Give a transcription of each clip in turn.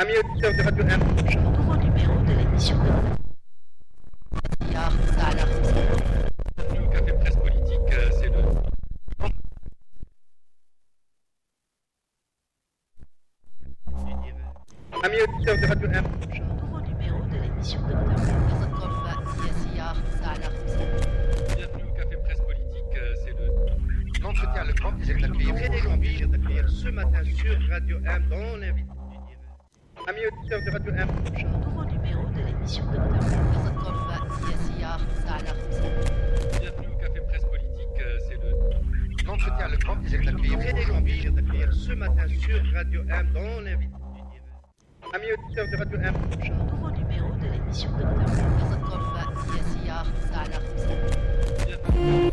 Amis auditeurs de Radio M. je Le nouveau numéro de l'émission de Nous, Café Presse Politique, c'est le. Amis auditeurs de Radio M. je Le nouveau numéro de l'émission de Bienvenue au Café Presse Politique, euh, c'est le. L'entretien, le grand ah, plaisir d'accueillir euh, Frédéric Jean-Pierre ce matin sur Radio M dans l'invité. Amis auditeurs de Radio M. Bonjour, nouveau numéro de l'émission de Bienvenue au Café Presse Politique, euh, c'est le... Non, c'était le grand plaisir d'accueillir. Très grand plaisir d'accueillir ce euh, matin sur Radio M dans l'invité du Amis auditeurs de Radio M. Bonjour, nouveau numéro de l'émission de Madame Bienvenue.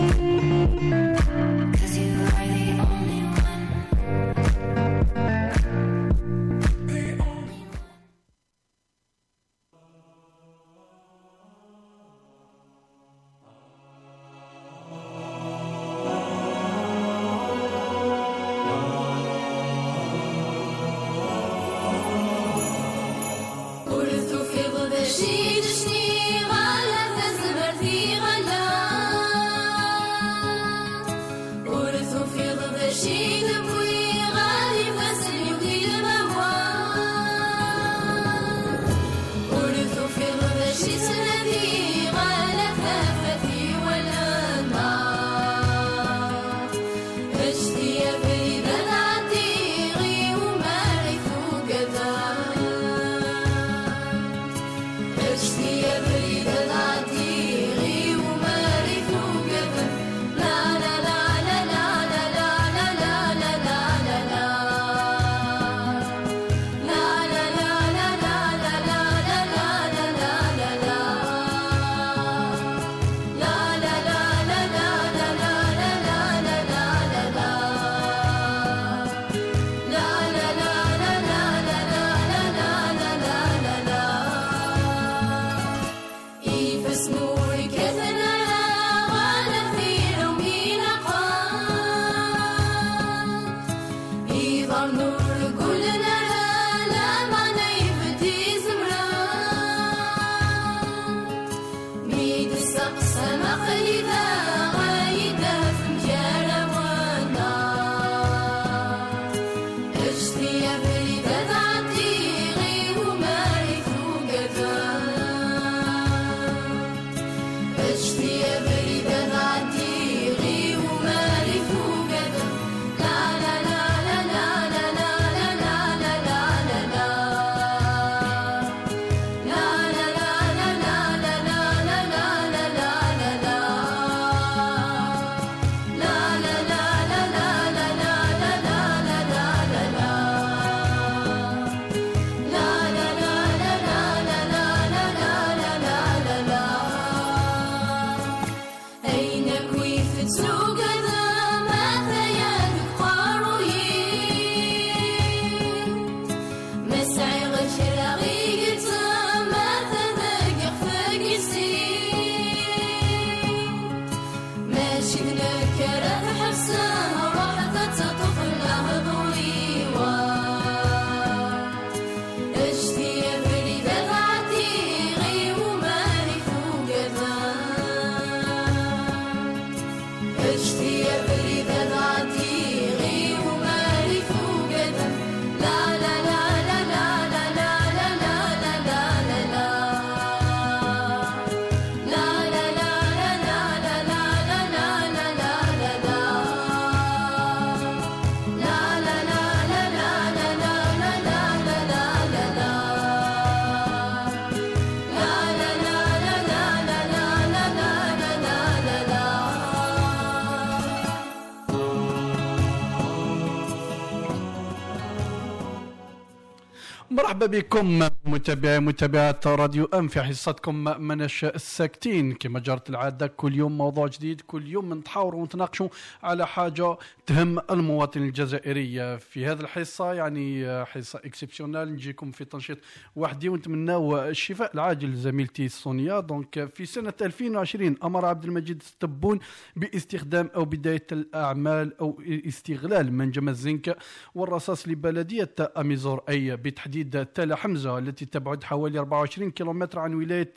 مرحبا بكم. متابعي متابعات راديو أم في حصتكم مرناش ساكتين. كما جرت العادة كل يوم موضوع جديد كل يوم نتحاوروا ونتناقشوا على حاجة تهم المواطن الجزائري. في هذه الحصة يعني حصة exceptionnelle نجيكم في تنشيط وحدي ونتمناو الشفاء العاجل لزميلتي سونيا. donc في سنة 2020 أمر عبد المجيد التبون باستخدام أو بداية الأعمال أو استغلال منجم الزنك والرصاص لبلدية أميزور أي بتحديد تحديد تل حمزة التي تبعد حوالي 24 كيلومتر عن ولاية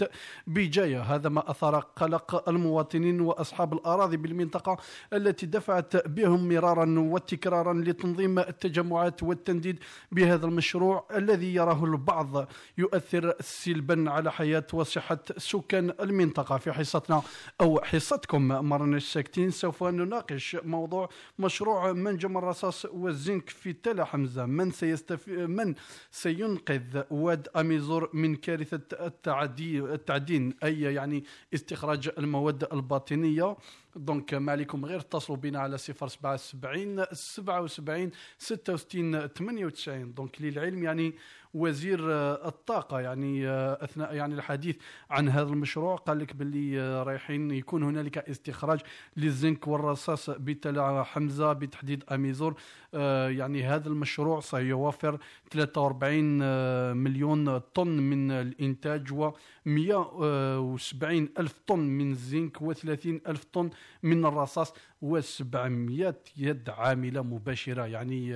بجاية هذا ما أثار قلق المواطنين وأصحاب الأراضي بالمنطقة التي دفعت بهم مرارا وتكرارا لتنظيم التجمعات والتنديد بهذا المشروع الذي يراه البعض يؤثر سلبا على حياة وصحة سكان المنطقة. في حصتنا أو حصتكم مرناش ساكتين سوف نناقش موضوع مشروع منجم الرصاص والزنك في تالة حمزة. من سيستف... من سينقذ واد أميزور من كارثة التعدي التعدين أي يعني استخراج المواد الباطنية. donc ما عليكم غير اتصلوا بنا على 077 77 66 98 donc للعلم يعني وزير آه، الطاقة يعني آه، أثناء يعني الحديث عن هذا المشروع قال لك باللي آه، رايحين يكون هنالك استخراج للزنك والرصاص بتالة حمزة بتحديد أميزور. آه، يعني هذا المشروع سيوفر 43 آه، مليون طن من الإنتاج و 170 ألف طن من الزنك و30 ألف طن من الرصاص و700 يد عاملة مباشرة. يعني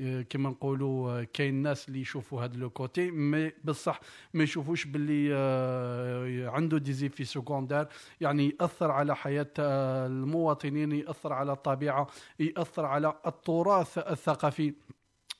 كما نقولوا آه، كاين ناس اللي يشوفوا هذا le côté mais بصح ما يشوفوش باللي آه، عنده des effets secondaires يعني يأثر على حياة آه، المواطنين يأثر على الطبيعة يأثر على التراث الثقافي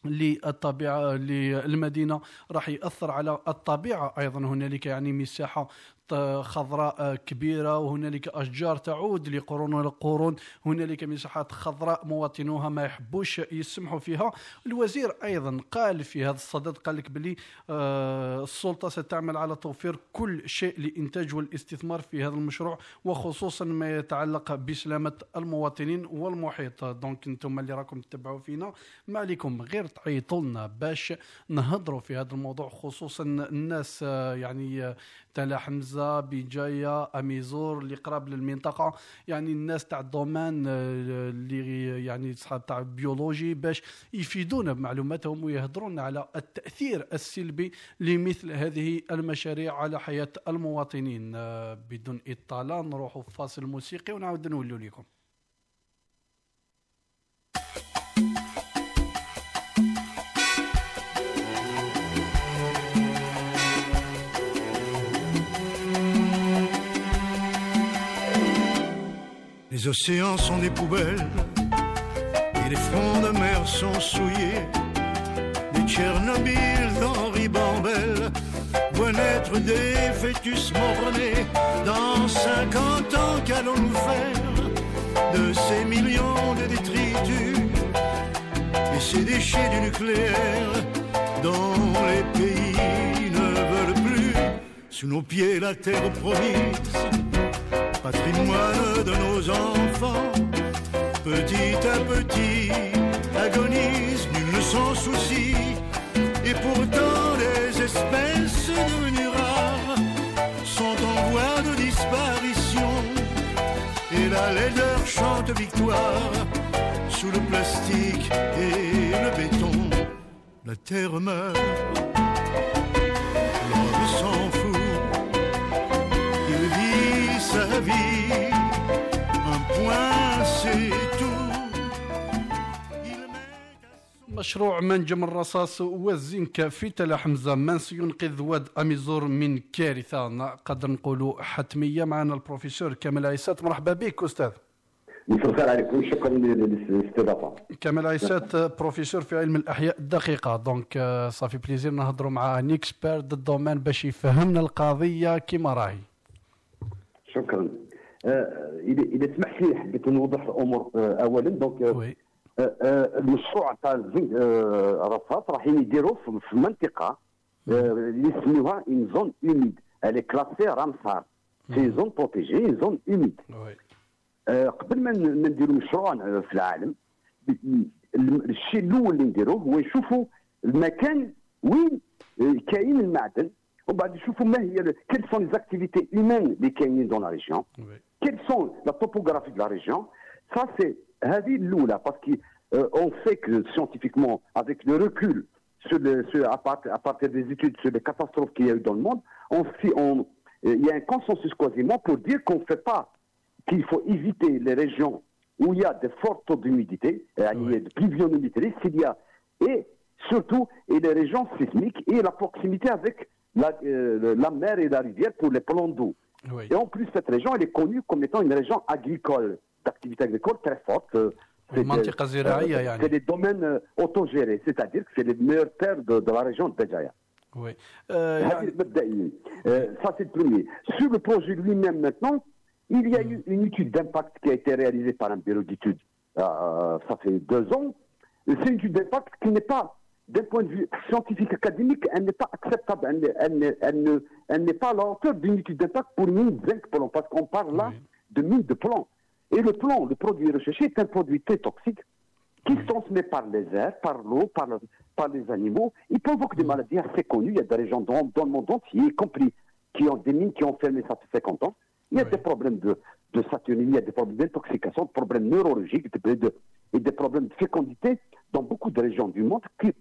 للطبيعه للمدينه راح يأثر على الطبيعة أيضا. هنالك يعني مساحة ط- خضراء كبيرة وهنالك أشجار تعود لقرون القرون هنالك مساحات خضراء مواطنوها ما يحبوش يسمحوا فيها. الوزير أيضا قال في هذا الصدد قال لك بلي آه، السلطة ستعمل على توفير كل شيء لإنتاج والاستثمار في هذا المشروع وخصوصا ما يتعلق بسلامة المواطنين والمحيط. donc أنتم اللي راكم تتبعوا فينا. ما عليكم غير تعيطوا لنا باش نهضروا في هذا الموضوع خصوصا الناس آه، يعني آه، تالة حمزة بجاية أميزور اللي قراب للمنطقة. يعني الناس تاع ال domaine آه، اللي يعني صحاب تاع بيولوجي باش يفيدونا بمعلوماتهم ويهضرون على التأثير السلبي لمثل هذه المشاريع على حياة المواطنين. آه، بدون إطالة نروحوا فاصل موسيقي ونعاود نولوا لكم. Les océans sont des poubelles et les fonds de mer sont souillés. Les Tchernobyl d'Henri Bambel voient naître des fœtus mort-nés. Dans 50 ans, qu'allons-nous faire de ces millions de détritus et ces déchets du nucléaire dont les pays ne veulent plus? Sous nos pieds, la terre promise patrimoine de nos enfants. Petit à petit, agonise, nul ne s'en soucie. Et pourtant, les espèces devenues rares sont en voie de disparition. Et la laideur chante victoire sous le plastique et le béton. La terre meurt, vie, un point c'est مشروع منجم الرصاص والزنك في تل حمزة من سينقذ واد أميزور من كارثة. نقدر نقولوا حتمية معنا البروفيسور كمال عيسات. مرحبا بك أستاذ. مساء الخير عليكم. شكرا للاستضافة. كمال عيسات بروفيسور في علم الأحياء الدقيقة. donc آه، ça fait plaisir نهضروا مع du domaine باش يفهمنا القضية كما راهي. شكرا. آه، اذا سمحت لي حبيت نوضح الأمور آه، اولا. donc آه، oui. المشروع تاع الرصاص رايحين يديروه في منطقة اللي يسميوها une zone humide elle est classée Ramsar c'est zone protégée zone آه، قبل ما نديروا مشروع في العالم الشيء الأول اللي نديروه هو نشوفوا المكان وين كاين المعدن. quelles sont les activités humaines des Kenyans dans la région oui. Quelles sont la topographie de la région Ça, c'est l'eau là, parce qu'on euh, sait que scientifiquement, avec le recul, sur le, à, partir des études sur les catastrophes qu'il y a eu dans le monde, euh, il y a un consensus quasiment pour dire qu'on ne fait pas, qu'il faut éviter les régions où il y a de fortes taux d'humidité, euh, oui. de pluviométrie, s'il y et surtout, les régions sismiques et la proximité avec euh, la, mer et la rivière pour les plans d'eau. Et en plus, cette région, elle est connue comme étant une région agricole, d'activité agricole très forte. Euh, euh, c'est des, domaines autogérés, c'est-à-dire que c'est les meilleures terres de, la région de Béjaïa. Oui. Ça, c'est le premier. Sur le projet lui-même, maintenant, il y a hmm. eu une étude d'impact qui a été réalisée par un bureau d'études. Ça fait deux ans. C'est une étude d'impact qui n'est pas d'un point de vue scientifique académique, elle n'est pas acceptable. Elle, n'est- elle elle ne- elle n'est pas à la hauteur d'une étude d'impact pour une mine zinc plomb, parce qu'on parle là Oui. de mine de plomb. Et le plomb, le produit recherché, est un produit très toxique qui se transmet par les airs, par l'eau, par, le- par les animaux. Il provoque des maladies assez connues. Il y a des régions dans, dans le monde entier, y compris qui ont des mines qui ont fermé ça fait 50 ans. Il y a Oui. des problèmes de, de saturnie, il y a des problèmes d'intoxication, des problèmes neurologiques de- et des problèmes de fécondité dans beaucoup de régions du monde qui-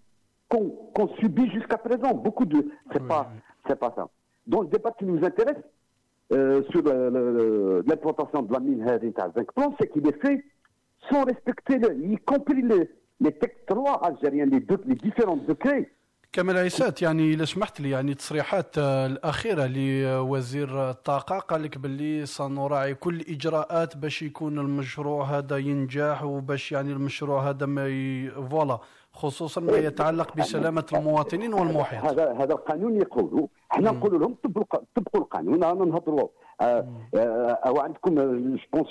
qu'on qu'on subit jusqu'à présent. Beaucoup de. C'est Oui, pas, c'est pas ça. Donc, le débat qui nous intéresse euh, sur le- le- le- l'implantation de la mine à zinc plomb, c'est qu'il est fait sans respecter, le- y compris les, les textes de loi algériens, les, deux- les différents décrets. كمال عيسات يعني اذا سمحت لي يعني التصريحات آه، الاخيره لوزير الطاقه قال لك باللي سنراعي كل الاجراءات باش يكون المشروع هذا ينجح وباش يعني المشروع هذا ما ي... فوالا خصوصا ما يتعلق بسلامة المواطنين والمحيط. هذا هذا القانون يقولوا إحنا نقولوا لهم طبقوا طبقوا القانون رانا نهضروا. آه، آه، أو عندكم je pense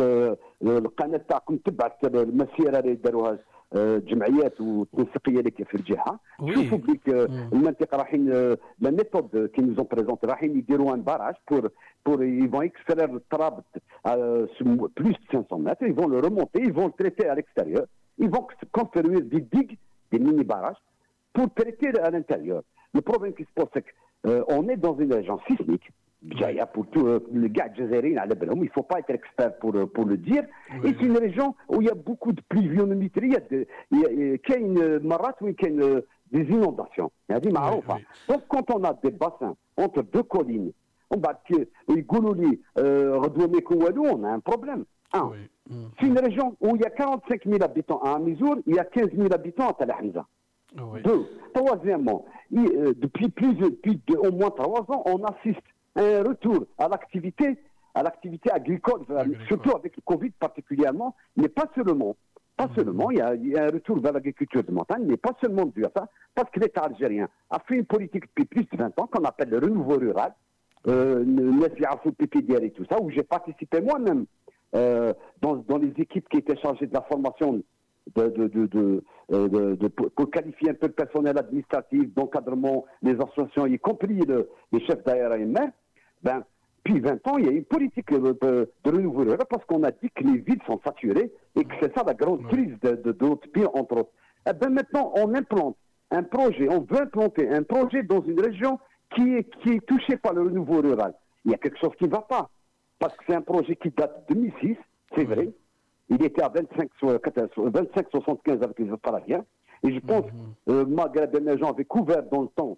آه، القناة تاعكم تبعت المسيرة اللي داروها آه، جمعيات والتنسيقية اللي في الجهة. شوفوا بليك آه، المنطقة رايحين آه، la méthode qu'ils nous ont présentée رايحين يديروا un barrage pour pour ils vont extraire le تراب euh, sur plus de 500 mètres, ils vont le remonter, ils vont le traiter à l'extérieur, Ils vont construire des digues, des mini-barrages, pour traiter à l'intérieur. Le problème qui se pose, c'est qu'on euh, est dans une région sismique. Djaïa, pour tout, euh, le gars il ne faut pas être expert pour, euh, le dire. Et c'est une région où il y a beaucoup de pluviométrie. Il y a une marat où il y a des inondations. Oui, oui. Donc quand on a des bassins entre deux collines, on va dire, on a un problème. Un. Oui. Mm. C'est une région où il y a 45 000 habitants à Amizour, il y a 15 000 habitants à Tel Hamza. Oui. Deux. Troisièmement, euh, depuis, plus, depuis de- au moins trois ans, on assiste à un retour à l'activité, à l'activité agricole, euh, Agricole. surtout avec le Covid particulièrement, mais pas seulement. Pas seulement, il y, a, il y a un retour vers l'agriculture de montagne, mais pas seulement dû à ça, parce que l'État algérien a fait une politique depuis plus de 20 ans qu'on appelle le renouveau rural, euh, et tout ça, où j'ai participé moi-même euh, dans, dans les équipes qui étaient chargées de la formation de, de, de, de, euh, pour, qualifier un peu le personnel administratif, d'encadrement, les associations, y compris le- les chefs d'ARMR, ben, depuis 20 ans, il y a une politique de, de, renouveau rural parce qu'on a dit que les villes sont saturées et que c'est ça la grande crise de, notre pays, entre autres. Eh ben maintenant, on implante un projet, on veut implanter un projet dans une région qui est, qui est touchée par le renouveau rural. Il y a quelque chose qui ne va pas. Parce que c'est un projet qui date de 2006, c'est vrai. Il était à 25, so- 25,75 avec les Australiens. Et je pense, euh, Maghreb émergent avait couvert dans le temps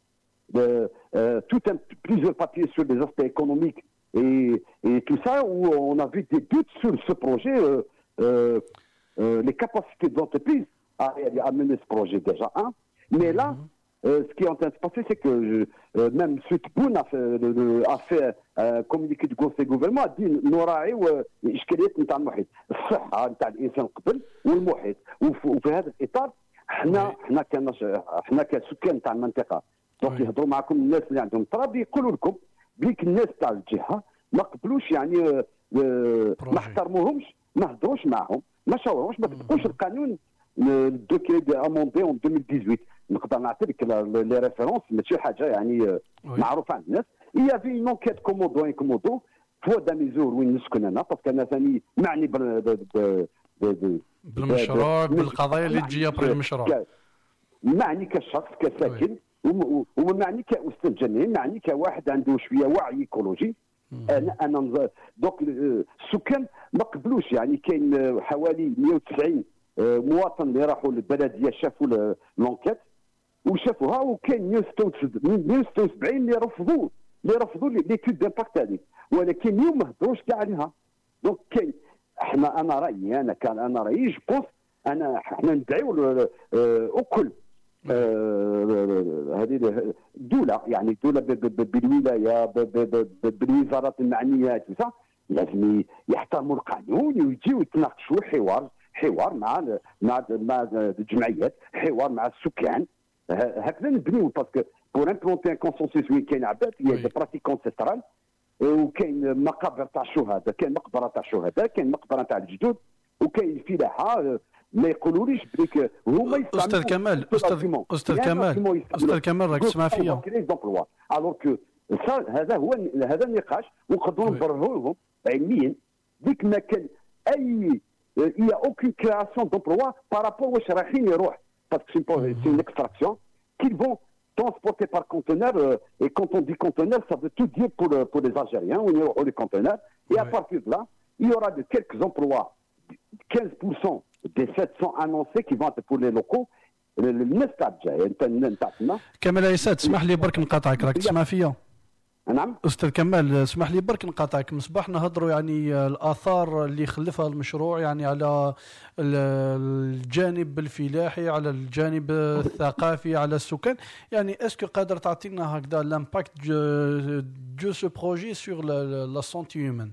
de, euh, tout un, plusieurs papiers sur les aspects économiques et, et tout ça, où on avait des doutes sur ce projet, euh, euh, euh, les capacités de l'entreprise à, à mener ce projet déjà, un. Mais là, euh, ce qui est en train de se passer, c'est que euh, même M. Tboun a fait, le- le- a fait un communiqué du conseil gouvernement, a dit نراعيو الاشكاليات نتاع المحيط، الصحه نتاع الانسان قبل والمحيط، وف- وفي هذا الاطار إحنا إحنا كنش إحنا كسكان نتاع المنطقة donc. يهضروا معكم الناس اللي عندهم طراب يقولوا لكم بليك الناس تاع الجهه ما قبلوش يعني. ما احترموهمش ما هضروش معهم ما شاوروش ما طبقوش القانون ال décret d'amendé en 2018 نقدر نعطيك les références ماشي حاجة يعني آه،. معروفة عند الناس. Avait une enquête commodo incommodo في داميزور وين نسكن أنا parce que أنا ثاني معني بال بالمشروع بالقضايا اللي تجي ك- بري المشروع معني كشخص كساكن وم- ومعني كأستاذ جامعي معني كواحد عنده شوية وعي écologique. أنا أنا donc آه، السكان ما قبلوش يعني كاين آه، حوالي 190 آه، مواطن اللي راحوا للبلدية شافوا l'enquête وشافوها وكاين 176 اللي رفضوا اللي رفضوا l'étude d'impact هذيك ولكن اليوم ما هضروش كاع عليها. donc كاين إحنا أنا رأيي أنا كان أنا رأيي je pense انا إحنا ندعيو آه، الكل آه، هذه الدولة يعني الدولة بالولاية بالوزارات المعنيه تنسى لازم يحترموا القانون ويجيو يتناقشوا حوار حوار مع مع مع الجمعيات حوار مع السكان. هكذا نبنيو parce que pour implanter un consensus وين كاين عباد هي. des pratiques ancestrales وكاين مقابر تاع الشهداء كاين مقبره تاع الشهداء كاين مقبره تاع الجدود وكاين فلاحه ما يقولوليش بليك هما يستعملوا أستاذ كمال أستاذ. أستاذ كمال. أستاذ كمال راك تسمع فيا que ça هذا هو هذا النقاش ونقدروا Oui. نبرهوا لهم علميا ديك ما كان اي aucune création d'emploi par rapport واش رايحين يروح parce que c'est une- c'est une extraction qu'ils vont transporter par conteneur euh, et quand on dit conteneur ça veut tout dire pour, euh, pour les Algériens on يروحوا les conteneurs et à Oui. partir de là il y aura de quelques emplois 15% des 700 annoncés qui vont être pour les locaux الناس تاع الجايه انت نتاع تما كمال عيسى تسمح لي برك نقاطعك راك تسمع فيا نعم. أستاذ كمال اسمح لي برك نقاطعك. مصباح نهضروا يعني الآثار اللي خلفها المشروع يعني على ال- الجانب الفلاحي على الجانب الثقافي على السكان. يعني est-ce que قادر تعطينا هكذا l'impact de ce projet sur la santé humaine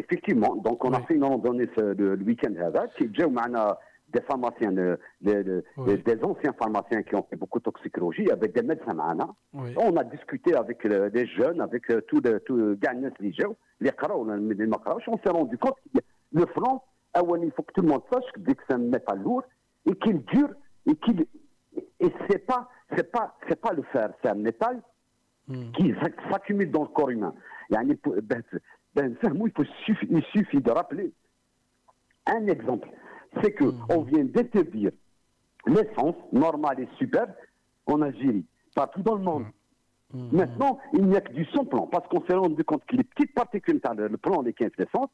effectivement, donc on a fait une randonnée le, week-end هذا qui جاو معنا des pharmaciens, des anciens pharmaciens qui ont fait beaucoup de toxicologie, avec des médecins oui. On a discuté avec les des jeunes, avec euh, tous euh, les tout les jeunes, les les on s'est rendu compte que le front, ah il faut que tout le monde sache que c'est un métal lourd et qu'il dure et qu'il et c'est pas c'est pas c'est pas le fer, c'est un métal hmm. qui s'accumule dans le corps humain. Il suffit, il suffit de rappeler un exemple c'est qu'on mhm. on vient d'interdire l'essence normale et super en Algérie, partout dans le monde. Mhm. Mhm. Maintenant, il n'y a que du sans-plan, parce qu'on s'est rendu compte que les petites particules, le plan des 15 d'essence,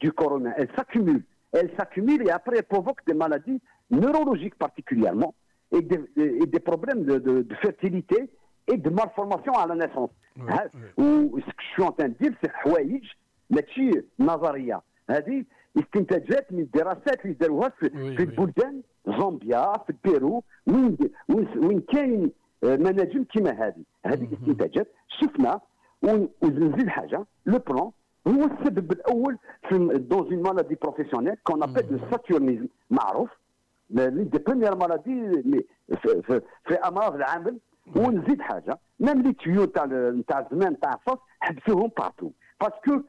du corona, elles s'accumulent. Elles s'accumulent et après elles provoquent des maladies neurologiques particulièrement et des, problèmes de, fertilité et de malformation à la naissance. Hein? Ou ce que je suis en train de dire, c'est حوايج، ماشي نظرية. استنتاجات من الدراسات اللي داروها في, في. البلدان زامبيا في البيرو وين وين, كاين آه، مناجم كيما هذه هذه استنتاجات. شفنا ون- ونزيد حاجة. le plomb هو السبب الأول في dans une maladie professionnelle qu'on appelle le saturnisme معروف. les dix premières maladies في, في, في أمراض العامل ونزيد حاجة. même les tuyaux تاع تاع الزمان تاع الفصل حبسوهم partout parce que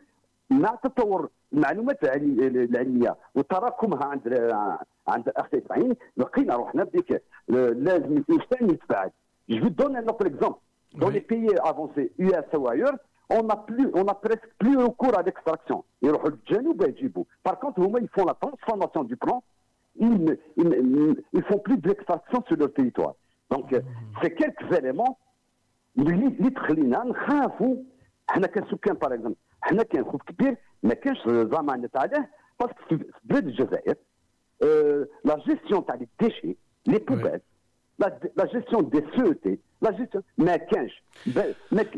مع تطور المعلومات العلمي- العلميه وتراكمها عند عند الاخ اسماعيل لقينا روحنا بديك لازم الانسان يتبعد Je vais donner un autre exemple. Dans Oui. les pays avancés, US ou ailleurs, on n'a plus, on a presque plus recours à l'extraction. يروحوا للجنوب يجيبوا. Par contre, هما ils font la transformation du plan. Ils, ne- ils, ne- ils font plus de l'extraction sur leur territoire. Donc, euh, c'est quelques éléments اللي اللي تخلينا إحنا كاين خوف كبير ما كانش ضمانه عليه parce que في بلاد الجزائر la gestion تاع les déchets les poubelles la gestion des saletés la gestion ما كانش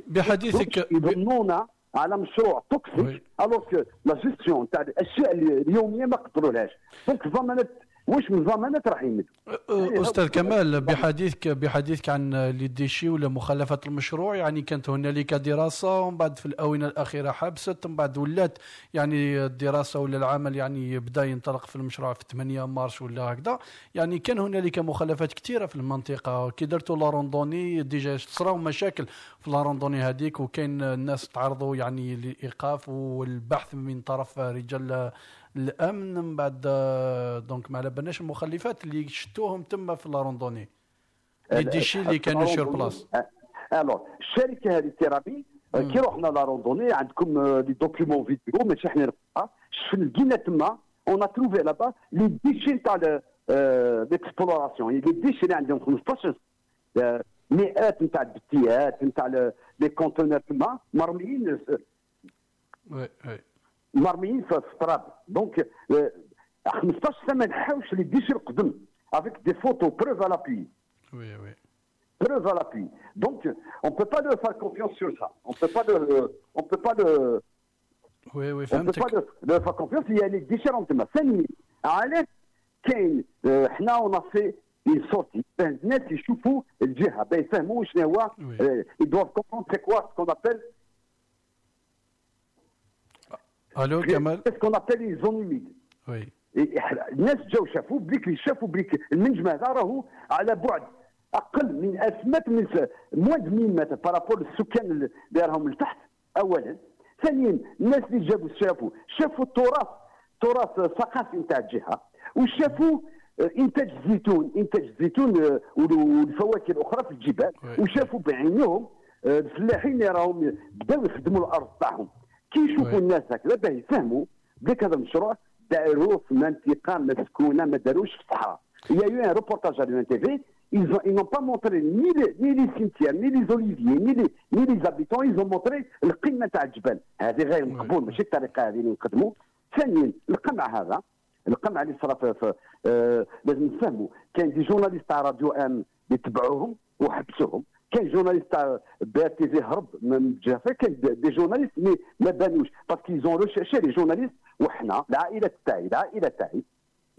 بحديثك- يضمنونا على مشروع. toxique alors que la gestion تاع الاشياء اليوميه ما قدرولهاش donc الضمانات واش من ضمانات راح يمدوا أستاذ كمال بحديثك بحديثك عن les déchets ولا مخلفات المشروع يعني كانت هنالك دراسة ومن بعد في الآونة الأخيرة حبست من بعد ولات يعني الدراسة ولا العمل يعني بدا ينطلق في المشروع في 8 مارس ولا هكذا. يعني كان هنالك مخلفات كثيرة في المنطقة. كي درتوا la randonnée déjà صراو مشاكل في la randonnée هذيك وكاين الناس تعرضوا يعني للايقاف والبحث من طرف رجال الامن من بعد آه، donc ما على بالناش المخلفات اللي شتوهم تما في la randonnée les déchets اللي كانوا sur place alors الشركة هذه تيرامين كي رحنا la randonnée عندكم آه، les documents vidéo ماشي حنا شفنا لقينا تما on trouvait là-bas les déchets تاع l'exploration les déchets اللي عندهم 15 آه، مئات نتاع البتيات نتاع les conteneurs تما مرميين آه، oui oui مرميين في في التراب donc آه، 15 سنه ما نحاوش les déchets القدم avec des photos preuve à l'appui oui oui preuve à l'appui. Donc, on ne peut pas leur faire confiance sur ça. On ne peut pas leur, on peut pas leur, oui oui on peut pas فهمتك leur, leur faire confiance. Il y a les différentes masses. ثاني علاش كاين آه، حنا on a sorti الناس يشوفوا الجهه باش يفهموا شنو هو oui. Ils doivent comprendre c'est quoi ce qu'on appelle allô كمال؟ C'est ce qu'on appelle les zones humides oui الناس جاو شافوا بليك شافوا بليك المنجم هذا راهو على بعد أقل من 1000 متر من moins de 1000 متر par rapport للسكان اللي راهم لتحت اولا. ثانيا الناس اللي جابوا شافوا شافوا التراث تراث ثقافي نتاع الجهة وشافوا آه، إنتاج الزيتون إنتاج الزيتون آه، والفواكه الأخرى في الجبال. وشافوا بعينهم آه، الفلاحين اللي راهم بداو يخدموا الأرض تاعهم. كي يشوفوا. الناس هكذا باه يفهموا بليك هذا المشروع داروه في منطقة مسكونة ما داروش في الصحراء Il y a eu un reportage à l'UNTV, ils ont- ils n'ont pas montré ni les, ni les cimetières, ni les oliviers, ni les, ni les habitants, ils ont montré القمه تاع الجبل هذه غير مقبول ماشي الطريقة هذه اللي نقدموا. ثانيا القمع هذا القمع اللي صرا في آه لازم نفهموا. كان des journalistes تاع راديو أم اللي تبعوهم وحبسوهم. كان journaliste تاع BRTV هرب من جافا كان des- des journalistes mais ما بانوش parce que ont recherché les journalistes وحنا العائلة تاعي العائلة تاعي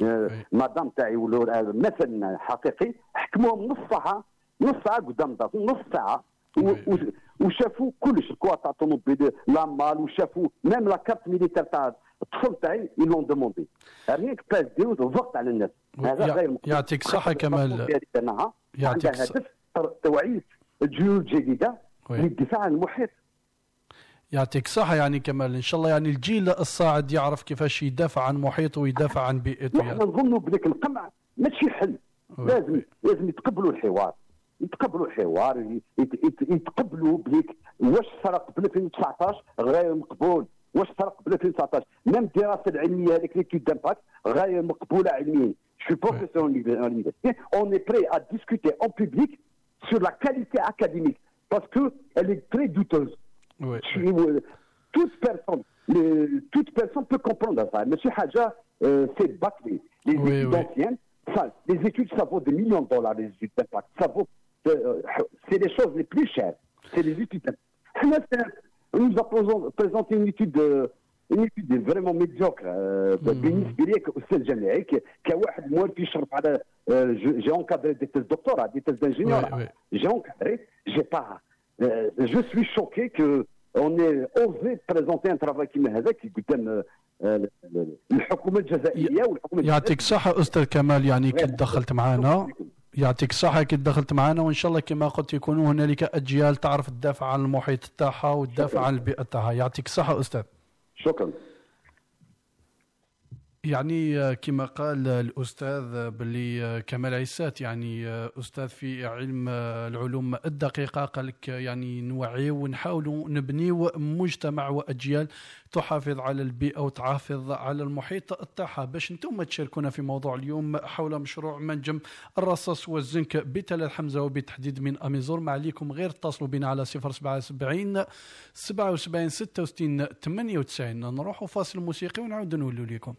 آه،. مدام تاعي ولا آه، مثل حقيقي حكموهم نص ساعة نص ساعة قدام دارهم نص ساعة وشافوا كلش الكوا تاع الطوموبيل la malle وشافوا même la carte militaire تاع الطفل تاعي ils l'ont demandée ريك باش ديروا ضغط على الناس هذا غير. يعطيك الصحة كمال. يعطيك هدف توعية الجيول الجديده oui. للدفاع عن المحيط يعطيك صحة يعني كمال إن شاء الله يعني الجيل الصاعد يعرف كيفاش يدافع عن محيطه ويدافع عن بيئته نحن. نظنوا بليك القمع ماشي حل. لازم لازم يتقبلوا الحوار يتقبلوا الحوار يت- يت- يتقبلوا بليك واش فرق ب 2019 غير مقبول واش فرق ب 2019 même الدراسة العلمية هذيك l'étude d'impact غير مقبولة علميا Je suis professeur en uni- en université. On est prêt à discuter en public sur la qualité académique parce qu'elle est très douteuse. وي. Tu- euh, toute personne, le- toute personne peut comprendre ça. Monsieur Hadja, euh, c'est bâclé. Les Oui, études oui. anciennes, ça, les études, ça vaut des millions de dollars, les études d'impact. Ça vaut, euh, c'est les choses les plus chères. C'est les études d'impact. Là, c'est- On nous a présent- présenté une étude, euh, une étude vraiment médiocre euh, بالنسبه لي كاستاذ جامعي ك- كواحد موالف يشرف على euh, je- j'ai encadré des thèses doctorats, des thèses d'ingénieur. Oui, oui. J'ai encadré, j'ai pas. euh, je suis choqué que on ait osé présenter un travail qui هذا qui قدام الحكومة الجزائريه والحكومة يعطيك الصحة أستاذ كمال يعني كي دخلت معنا يعطيك الصحة كي دخلت معنا وإن شاء الله كما قلت يكونوا هنالك أجيال تعرف تدافع عن المحيط تاعها وتدافع عن البيئة تاعها. يعطيك الصحة أستاذ. شكرا. يعني كما قال الأستاذ باللي آه، كمال عيسات يعني آه، أستاذ في علم آه، العلوم الدقيقة قال لك يعني نوعي ونحاولوا نبنيو مجتمع وأجيال تحافظ على البيئة وتحافظ على المحيط تاعها. باش أنتم تشاركونا في موضوع اليوم حول مشروع منجم الرصاص والزنك بتل حمزة وبالتحديد من أميزور. ما عليكم غير اتصلوا بنا على 077 77 66 98 نروحوا فاصل موسيقي ونعود نولوا لكم.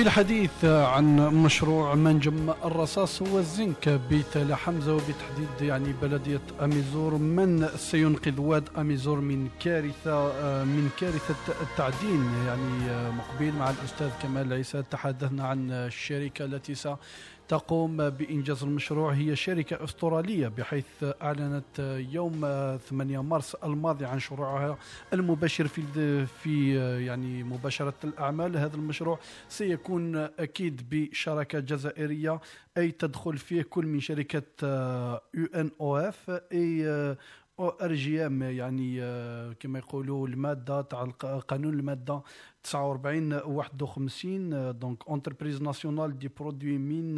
بالحديث عن مشروع منجم الرصاص والزنك بتل حمزة وبتحديد يعني بلدية أميزور. من سينقذ واد أميزور من كارثة آه، من كارثة التعدين؟ يعني آه، مقبل مع الأستاذ كمال عيسى. تحدثنا عن الشركة التي ستقوم بإنجاز المشروع. هي شركة أسترالية بحيث أعلنت يوم 8 مارس الماضي عن شروعها المباشر في في يعني مباشرة الأعمال. هذا المشروع سيكون أكيد بشراكة جزائرية أي تدخل فيه كل من شركة ENOF ORGM يعني آه، كما يقولوا المادة تاع قانون المادة 49 51 آه، donc entreprise nationale des produits miniers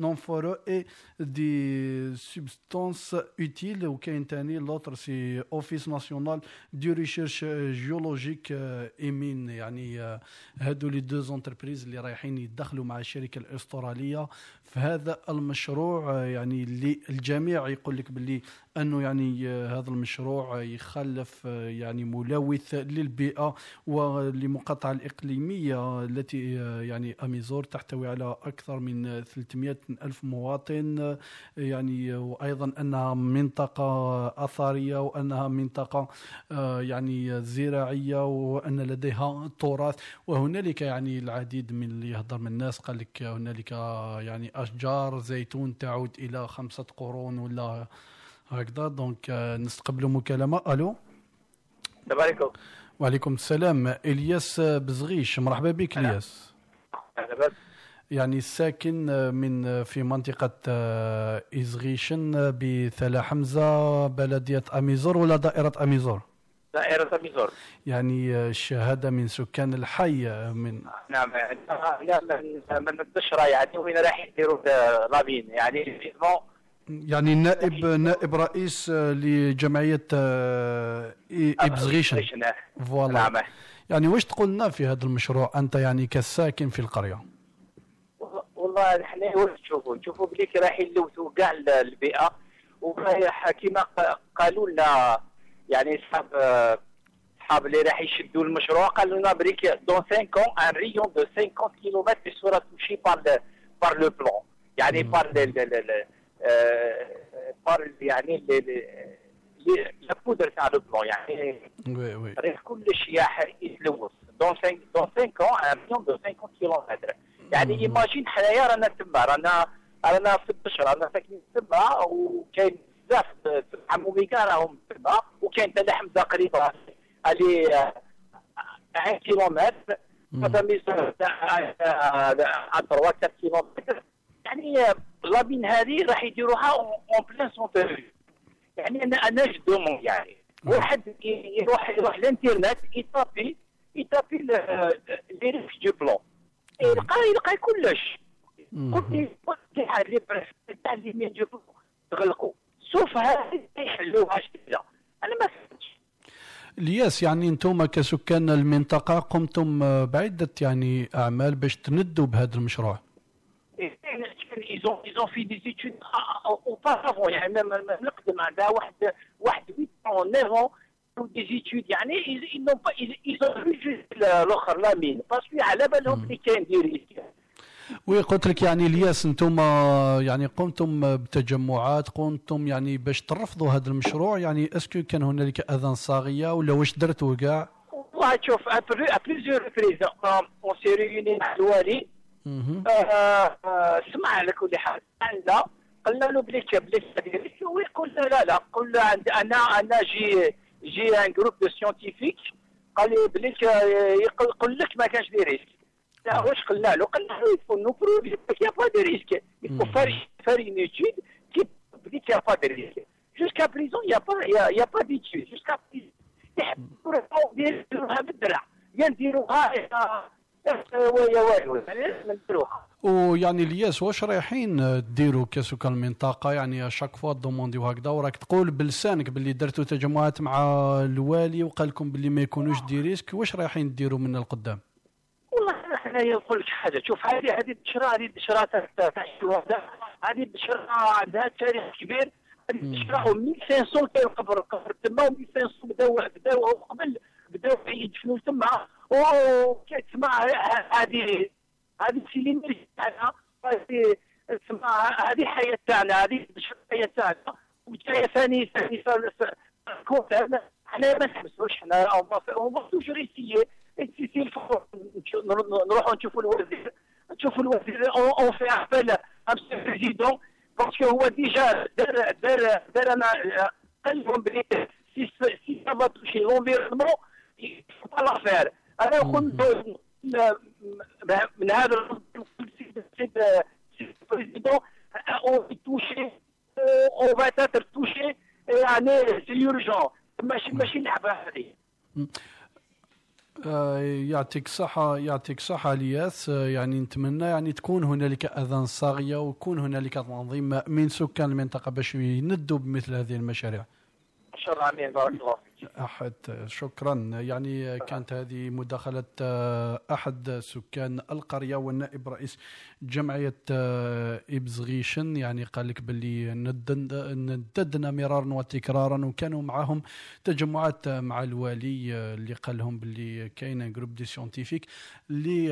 non ferreux et des substances utiles وكاين ثاني l'autre c'est office national de recherche géologique et minière يعني آه، هادو les deux entreprises اللي رايحين يدخلوا مع الشركة الأسترالية في هذا المشروع آه، يعني اللي الجميع يقول لك باللي أنه يعني آه، هذا المشروع آه، يخلف يعني ملوث للبيئة ولمقاطعه الإقليمية التي يعني أميزور تحتوي على أكثر من 300 ألف مواطن يعني وأيضا أنها منطقة أثرية وأنها منطقة يعني زراعية وأن لديها تراث. وهنالك يعني العديد من اللي يهضر من الناس قال لك هنالك يعني أشجار زيتون تعود إلى خمسة قرون ولا هكذا. donc آه، نستقبلوا مكالمة. ألو؟ السلام عليكم. وعليكم السلام. إلياس بزغيش مرحبا بك إلياس. بس يعني ساكن من في منطقة آه، إزغيشن بتالا حمزة بلدية أميزور ولا دائرة أميزور؟ دائرة أميزور يعني آه، الشهادة من سكان الحي آه، من نعم لا من من البشرة يعني وين راح يديروا la mine؟ يعني يعني نائب نائب رئيس آه، لجمعية آه، إي- إبزغيشن voilà. نعم. يعني واش تقول لنا في هذا المشروع؟ أنت يعني كساكن في القرية. والله نحن وين تشوفوا؟ نشوفوا بلي كي راح يلوثوا كاع ال- البيئة. ق- قالوا لنا يعني صحاب صحاب اللي راح يشدوا المشروع قالوا لنا بليك dans 5 ans un rayon de 50 kilomètres sera touché par par le plomb يعني par par يعني la poudre تاع le plomb يعني oui oui. ريح كلش راح يتلوث dans 5 dans 5 ans un rayon de 50 kilomètres يعني imagine حنايا رانا تما رانا رانا في البشر رانا ساكنين تما وكاين بزاف عمومي كاع راهم تما وكاين تاع حمزه قريبه اللي آه، 1 كيلومتر تاع 3 كيلومتر يعني آه، la mine هذه راح يديروها en plein centre يعني أنا أنا je demande يعني واحد يروح يروح الانترنت يطابي يطابي les ريف دو بلون يلقى يلقى كلش قلت لي قلت لي تاع لي مين بلون تغلقوا سوف هذه يحلوها شتى أنا ما فهمتش. الياس يعني أنتم كسكان المنطقة قمتم آه، بعدة يعني أعمال باش تندوا بهذا المشروع. كاين ils ont ils ont fait des études a- a- auparavant. يعني même même واحد واحد 8 ans 9 ans des études. يعني ils ils pas ils, ils ont vu juste الآخر la mine parce que على بالهم اللي كاين des risques وقلت لك يعني الياس أنتم يعني قمتم بتجمعات قمتم يعني باش ترفضوا هذا المشروع. يعني est-ce que كان هنالك أذان صاغية ولا واش درتوا كاع؟ والله شوف plusieurs reprises. On s'est réunis مع الوالي. آه، آه، سمع على كل حال. لا. قلنا له بليك ديالك ويقول لا لا. لا قل أنا أنا j'ai j'ai un groupe de scientifiques قال لي آه، يقول يقول لك ما كانش des risques. لا واش قلنا له؟ قلنا له يفو نو بروف يا با دي ريسك يفو فار فار une étude qui dit qu'il n'y a pas de risque. Jusqu'à présent, il n'y a pas, il y a, il y a pas d'étude. Jusqu'à présent, يحبوا يديروها بالذراع لازم نديروها ويعني الياس واش رايحين ديروا كسكان المنطقة يعني شاك فوا دومونديو هكذا وراك تقول بلسانك باللي درتوا تجمعات مع الوالي وقال لكم باللي ما يكونوش دي ريسك واش رايحين ديروا من القدام؟ إحنا نقول لك حاجة شوف هذه هذه البشرى هذه البشرى تاع الوحده هذه البشرى عندها تاريخ كبير هذه البشرى 1500 كان قبر قبر تما و 1500 بداو بداو قبل بداو يدفنوا تما وكانت تما هذه هذه السيلينير تاعنا تسمى هذه حياه تاعنا هذه الحياة تاعنا وجايه ثاني ثاني انا إحنا ما نحبسوش إحنا فا توجور ايسيي نروحوا نشوفوا الوزير نشوفوا الوزير اون في ابل امسي بريزيدون باسكو هو ديجا دار دار دار أنا قال لهم بلي c'est c'est ça va toucher l'environnement pas l'affaire أنا نقول من هذا السيد ال président on touchait on va t'être touché يعني c'est urgent. ماشي ماشي لعبه هذه. يعطيك صحة يعطيك صحة الياس. آه، يعني نتمنى يعني تكون هنالك أذان صاغية ويكون هنالك تنظيم من سكان المنطقة باش يندوا بمثل هذه المشاريع. شر آمين. بارك الله أحد. شكرا. يعني كانت هذه مداخلة آه، أحد سكان القرية والنائب رئيس جمعية آه، إبزغيشن. يعني قال لك باللي ندد- نددنا مرارا وتكرارا وكانوا معهم تجمعات مع الوالي آه، اللي قال لهم باللي كاين groupe des scientifiques اللي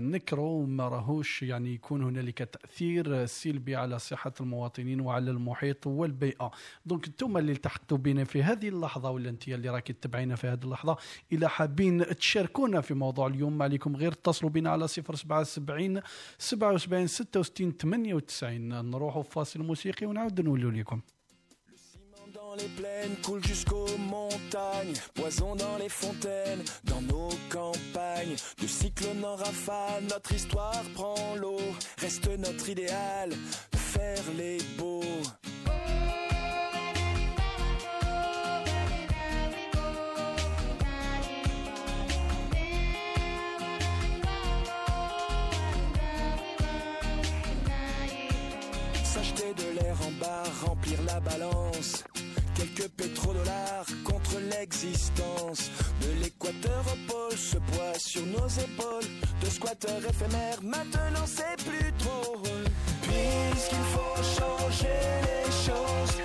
نكروا ما راهوش يعني يكون هنالك تأثير سلبي على صحة المواطنين وعلى المحيط والبيئة. دونك أنتم اللي التحقتوا بنا في هذه اللحظة ولا انت اللي راكي تتبعينا في هذه اللحظة إلى حابين تشاركونا في موضوع اليوم ما عليكم غير اتصلوا بنا على 077 77 66 98 نروحوا فاصل موسيقي ونعود نولوا لكم Dans les plaines coule jusqu'aux montagnes, poison dans les fontaines, dans nos campagnes, de cyclone en rafale, notre histoire prend l'eau, reste notre idéal, faire les beaux. Quelques pétrodollars contre l'existence. De l'équateur au pôle, ce poids sur nos épaules. De squatteurs éphémères, maintenant c'est plus drôle. Puisqu'il faut changer les choses. Il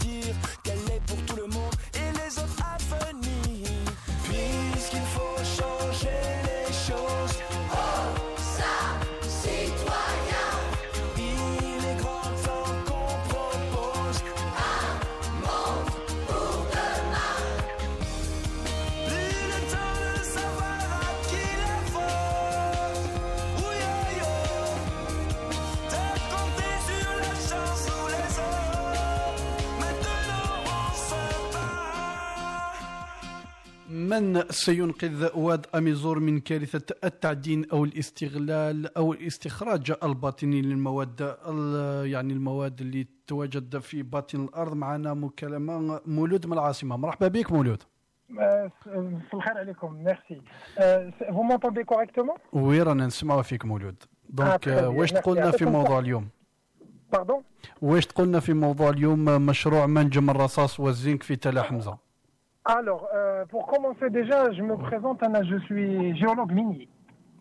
من سينقذ واد أميزور من كارثة التعدين أو الاستغلال أو الاستخراج الباطني للمواد يعني المواد اللي تواجد في باطن الأرض؟ معنا مكالمة مولود من العاصمة. مرحبا بك مولود. في الخير عليكم. Merci vous m'entendez correctement oui رانا نسمعوا فيك مولود. donc bien. واش Merci. تقولنا في موضوع. اليوم؟ Pardon واش تقولنا في موضوع اليوم؟ مشروع منجم الرصاص والزنك في تل حمزة. alors euh, pour commencer déjà je me présente Anna je suis géologue minier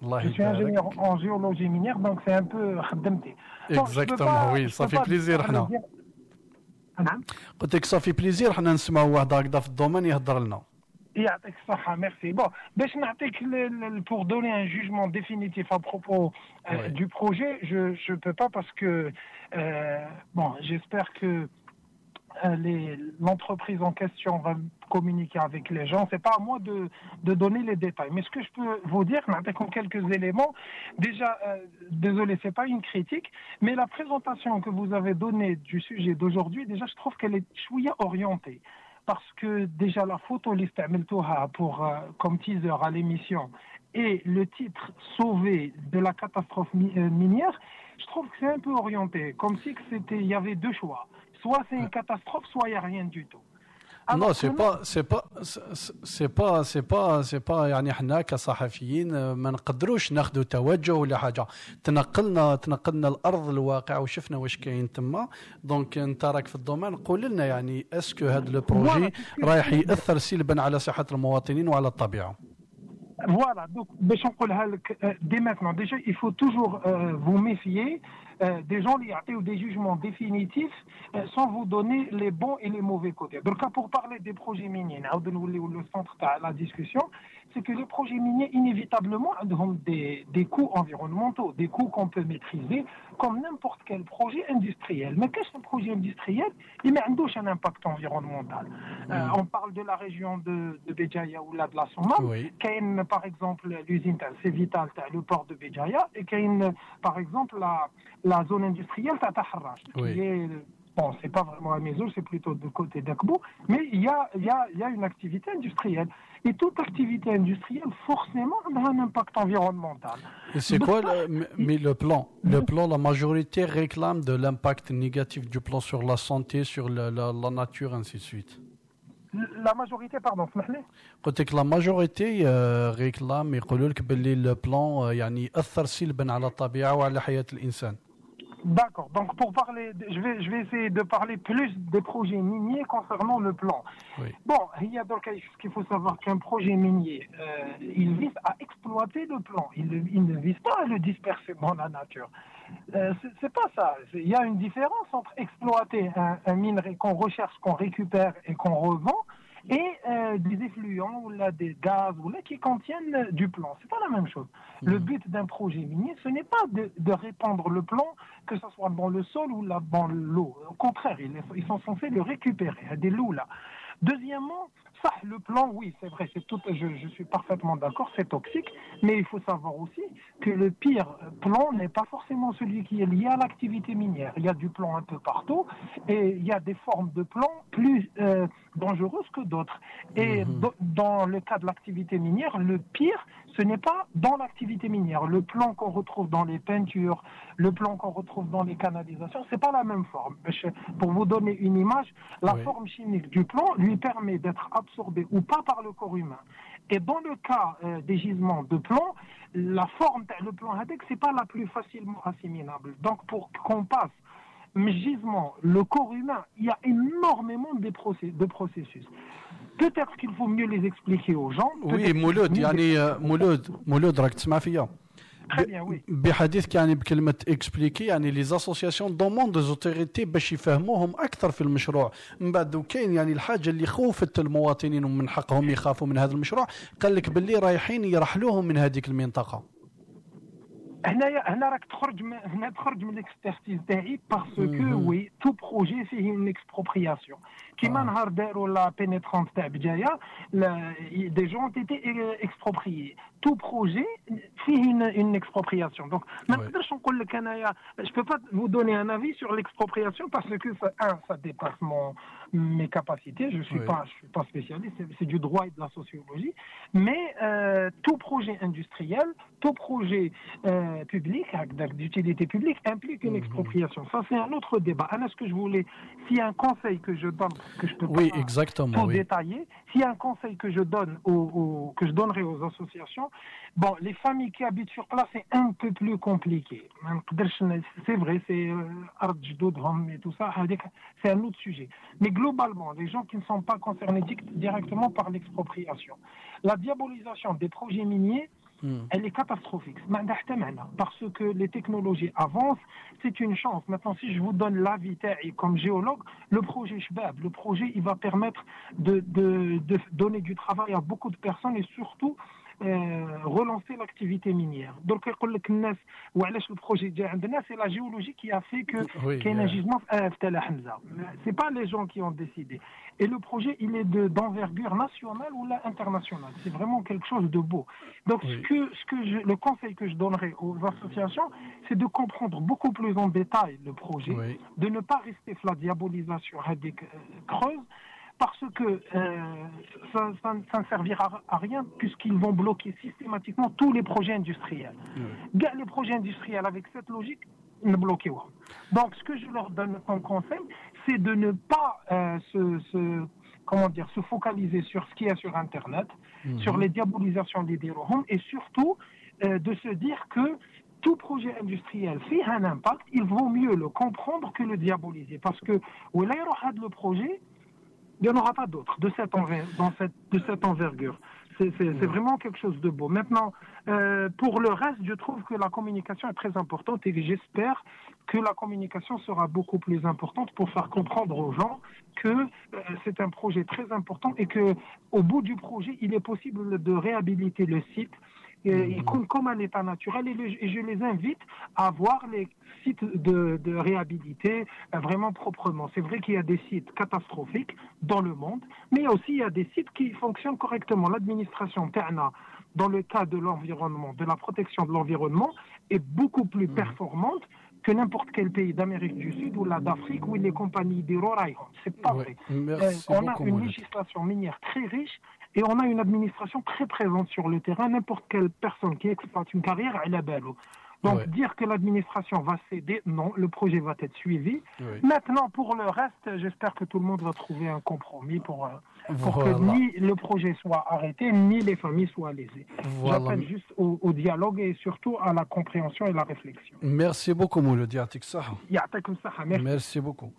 الله je suis يبارك ingénieur en géologie minière donc c'est un peu خدمتي Bon, je peux Exactement, pas- oui, je ça peux fait pas plaisir, parler حنا. bien. نعم قلت لك صافي بليزير حنا نسمعوا واحد هكذا في الدومين يهضر لنا يعطيك الصحة merci bon باش نعطيك le- le- pour donner un jugement définitif à propos euh, Ouais. du projet je je peux pas parce que euh, bon j'espère que euh, les- l'entreprise en question va communiquer avec les gens. C'est pas à moi de, donner les détails. Mais ce que je peux vous dire, comme quelques éléments, déjà, euh, désolé, c'est pas une critique, mais la présentation que vous avez donnée du sujet d'aujourd'hui, déjà, je trouve qu'elle est chouïa orientée. Parce que déjà, la photo liste pour, euh, comme teaser à l'émission et le titre Sauvé de la catastrophe euh, minière, je trouve que c'est un peu orienté. Comme si il y avait deux choix. Soit c'est une catastrophe, soit il n'y a rien du tout. non c'est pas c'est pas c'est pas c'est pas c'est pas يعني إحنا كصحفيين ما نقدروش ناخذوا توجه ولا حاجة تنقلنا تنقلنا الأرض الواقع وشفنا واش كاين تما donc انت راك في ال domaine قول لنا يعني est-ce que هذا le projet رايح ياثر سلبا على صحه المواطنين وعلى الطبيعه Voilà, donc, باش نقولها لك euh, dès maintenant, déjà, il faut toujours euh, vous méfier Euh, des gens libertés ou des jugements définitifs euh, sans vous donner les bons et les mauvais côtés. Donc, pour parler des projets miniers, ou le centre de la discussion, c'est que les projets miniers, inévitablement, ont des, des coûts environnementaux, des coûts qu'on peut maîtriser, comme n'importe quel projet industriel. Mais qu'est-ce qu'un projet industriel Il met un impact environnemental. Euh, on parle de la région de, de Béjaïa ou là de la Souma, oui. par exemple l'usine, c'est vital, le port de Béjaïa, et qui par exemple la, la zone industrielle, Taharrach, oui. qui est bon, c'est pas vraiment à Mézo, c'est plutôt du côté d'Akbou, mais il y a, y, a, y a, une activité industrielle. et toute activité industrielle forcément a un impact environnemental Et c'est quoi le, mais- mais le plan Le Mhm. plan, la majorité réclame de l'impact négatif du plan sur la santé, sur la, la, la nature, ainsi de suite. la majorité pardon اسمح لي قلت لك لا ماجوريتي آه، ريكلام يقولوا لك باللي البلان آه، يعني ياثر سلبا على الطبيعه وعلى حياه الانسان D'accord. Donc pour parler, je vais, je vais essayer de parler plus des projets miniers concernant le plan. Oui. Bon, il y a donc ce qu'il faut savoir qu'un projet minier, euh, il vise à exploiter le plan. Il, ne- il ne vise pas à le disperser dans la nature. Euh, c'est- pas ça. Il y a une différence entre exploiter un, un minerai qu'on recherche, qu'on récupère et qu'on revend, et euh, des effluents ou là des gaz ou là qui contiennent du plomb. C'est pas la même chose. Le but d'un projet minier, ce n'est pas de, de répandre le plomb, que ce soit dans le sol ou là dans l'eau. Au contraire, ils, ils sont censés le récupérer à des loups là. Deuxièmement, ça, le plomb, oui, c'est vrai, c'est tout, je, je suis parfaitement d'accord, c'est toxique, mais il faut savoir aussi que le pire plomb n'est pas forcément celui qui est lié à l'activité minière. Il y a du plomb un peu partout et il y a des formes de plomb plus euh, dangereuses que d'autres. Et do- dans le cas de l'activité minière, le pire, ce n'est pas dans l'activité minière. Le plomb qu'on retrouve dans les peintures, le plomb qu'on retrouve dans les canalisations, c'est pas la même forme. Pour vous donner une image, la Oui. forme chimique du plomb lui permet d'être absorbé ou pas par le corps humain. Et dans le cas euh, des gisements de plomb, la forme, le plomb hadek, c'est pas la plus facilement assimilable. Donc pour qu'on passe mais gisement, le corps humain, il y a énormément de, procé- de processus. Peut-être qu'il faut mieux les expliquer aux gens. peut-être مولود يعني مولود مولود راك تسمع فيا oui. بحديثك يعني بكلمه expliquer يعني les associations demandent aux autorités باش يفهموهم أكثر في المشروع من بعد وكاين يعني الحاجة اللي خوفت المواطنين ومن حقهم يخافوا من هذا المشروع قال لك باللي رايحين يرحلوهم من هذيك المنطقة هنايا هنا راك تخرج من هنا تخرج من ال expertise تاعي parce que oui tout projet فيه une expropriation كيما نهار داروا لا بينيترونت تاع بجايه دي جون تيتي اكسبروبريي تو بروجي فيه une, une expropriation. Donc, ما نقدرش نقول لك انايا je peux pas vous donner un avis sur l'expropriation parce que ça, un, ça dépasse mon, mes capacités. Je suis Oui. pas, je suis pas spécialiste. C'est- C'est du droit et de la sociologie. Mais euh, tout projet industriel, tout projet euh, public, avec d'utilité publique, implique une expropriation. Ça, c'est un autre débat. Anna, ce que je voulais, s'il y a un conseil que je donne, oui, exactement, tout S'il y a un conseil que je donne aux, que je donnerai aux associations, bon, les familles qui habitent sur place, c'est un peu plus compliqué. C'est vrai, c'est euh, et tout ça, c'est un autre sujet. Mais globalement, les gens qui ne sont pas concernés directement par l'expropriation, la diabolisation des projets miniers, Mm. Elle est catastrophique. Parce que les technologies avancent, c'est une chance. Maintenant, si je vous donne la l'avis comme géologue, le projet Shbab, le projet, il va permettre de, de, de donner du travail à beaucoup de personnes et surtout euh, relancer l'activité minière. Donc, le projet c'est la géologie qui a fait que oui, qu'il y a un gisement C'est pas les gens qui ont décidé. Et le projet, il est d'envergure nationale ou internationale. C'est vraiment quelque chose de beau. Donc, ce que, ce que le conseil que je donnerai aux associations, c'est de comprendre beaucoup plus en détail le projet, de ne pas rester sur la diabolisation euh, creuse, parce que euh, ça, ça ne- ça ne servira à rien puisqu'ils vont bloquer systématiquement tous les projets industriels. Les projets industriels avec cette logique, ne bloquez pas. Donc, ce que je leur donne comme conseil, c'est de ne pas euh, se, se- comment dire, se focaliser sur ce qu'il y a sur Internet, sur les diabolisations des déroulements, et surtout euh, de se dire que tout projet industriel fait un impact, il vaut mieux le comprendre que le diaboliser. Parce que, le projet, il n'y en aura pas d'autres de cette, enver- dans cette, de cette envergure. C'est vraiment quelque chose de beau. Maintenant, euh, pour le reste, je trouve que la communication est très importante et j'espère que la communication sera beaucoup plus importante pour faire comprendre aux gens que euh, c'est un projet très important et que au bout du projet, il est possible de réhabiliter le site et, et comme, comme un état naturel et, le- et je les invite à voir les sites de, de réhabilité euh, vraiment proprement. C'est vrai qu'il y a des sites catastrophiques dans le monde, mais aussi il y a des sites qui fonctionnent correctement. L'administration TERNA, dans le cas de l'environnement, de la protection de l'environnement, est beaucoup plus performante que n'importe quel pays d'Amérique du Sud ou là d'Afrique où les compagnies des C'est pas Ouais. vrai. Euh, on a beaucoup, une législation minière très riche et on a une administration très présente sur le terrain. N'importe quelle personne qui exploite une carrière, elle a belle. Donc dire que l'administration va céder, non, le projet va être suivi. Maintenant, pour le reste, j'espère que tout le monde va trouver un compromis pour, euh, pour que ni le projet soit arrêté, ni les familles soient lésées. J'appelle juste au, dialogue et surtout à la compréhension et la réflexion. Merci beaucoup, Mouloudi Atik Merci beaucoup.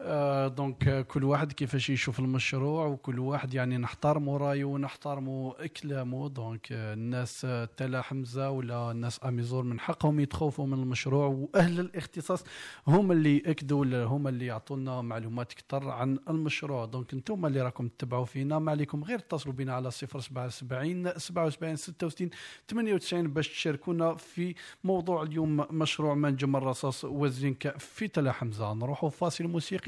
دونك آه، كل واحد كيفاش يشوف المشروع وكل واحد يعني نحترموا رأيه ونحترموا كلامه دونك آه، الناس آه، تلا حمزة ولا الناس أميزور من حقهم يتخوفوا من المشروع وأهل الاختصاص هم اللي يأكدوا ولا هم اللي يعطونا معلومات أكثر عن المشروع. دونك أنتم اللي راكم تتبعوا فينا ما عليكم غير اتصلوا بنا على 077 77 66 98 باش تشاركونا في موضوع اليوم مشروع منجم الرصاص وزنكا في تلا حمزة. نروحوا فاصل موسيقي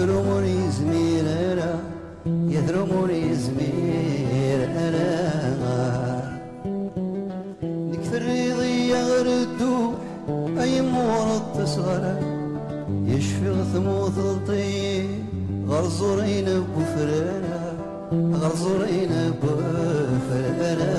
يذرموني زمير أنا يذرموني زمير أنا. نكثر ريضي غردو أي مورد تصغر يشفي ثموث الطي غرزورين بفرانا غرزورين بفرانا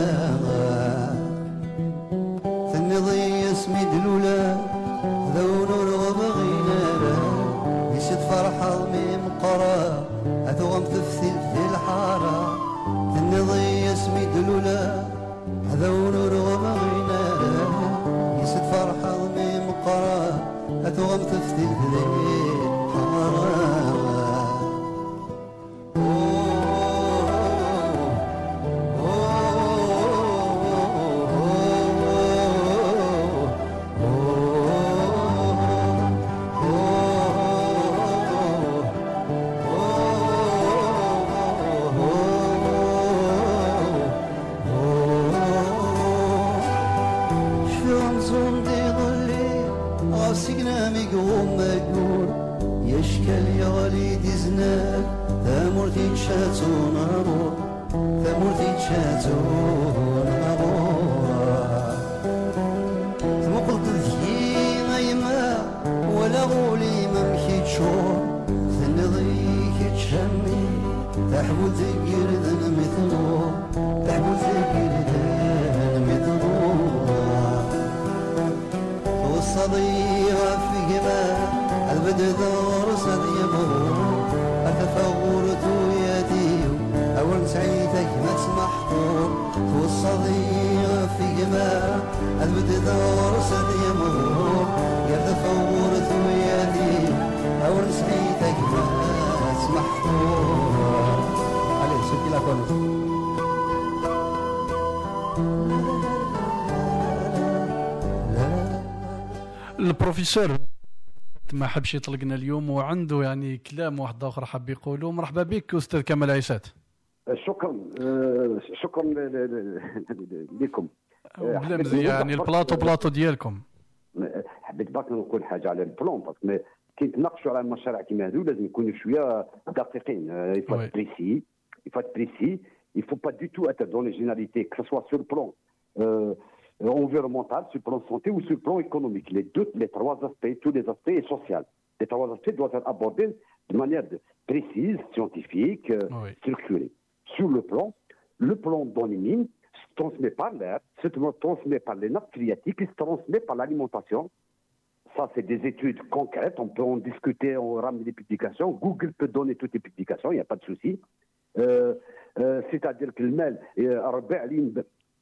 البروفيسور ما حبش يطلقنا اليوم وعنده يعني كلام واحد آخر حاب يقوله. مرحبا بك أستاذ كمال عيسات. شكرا آه، شكرا لكم. آه، بلا مزيان يعني ال plateau plateau ديالكم. حبيت برك نقول حاجة على ال plomb parce que ما- كي نتناقشوا على المشاريع كيما هذو لازم نكونوا شوية دقيقين. il faut être précis. Il faut pas du tout être dans les généralités que ce soit sur le plan euh, environnemental, sur le plan santé ou sur le plan économique. Les deux, les trois aspects, tous les aspects et social. Les trois aspects doivent être abordés de manière précise, scientifique, euh, oui. structurée. Sur le plan, le plan dans se transmet par l'air, se transmet par les nappes phréatiques, se transmet par l'alimentation. Ça, c'est des études concrètes. On peut en discuter, on ramène des publications. Google peut donner toutes les publications, il n'y a pas de souci. Euh, euh, c'est-à-dire que le mail, euh,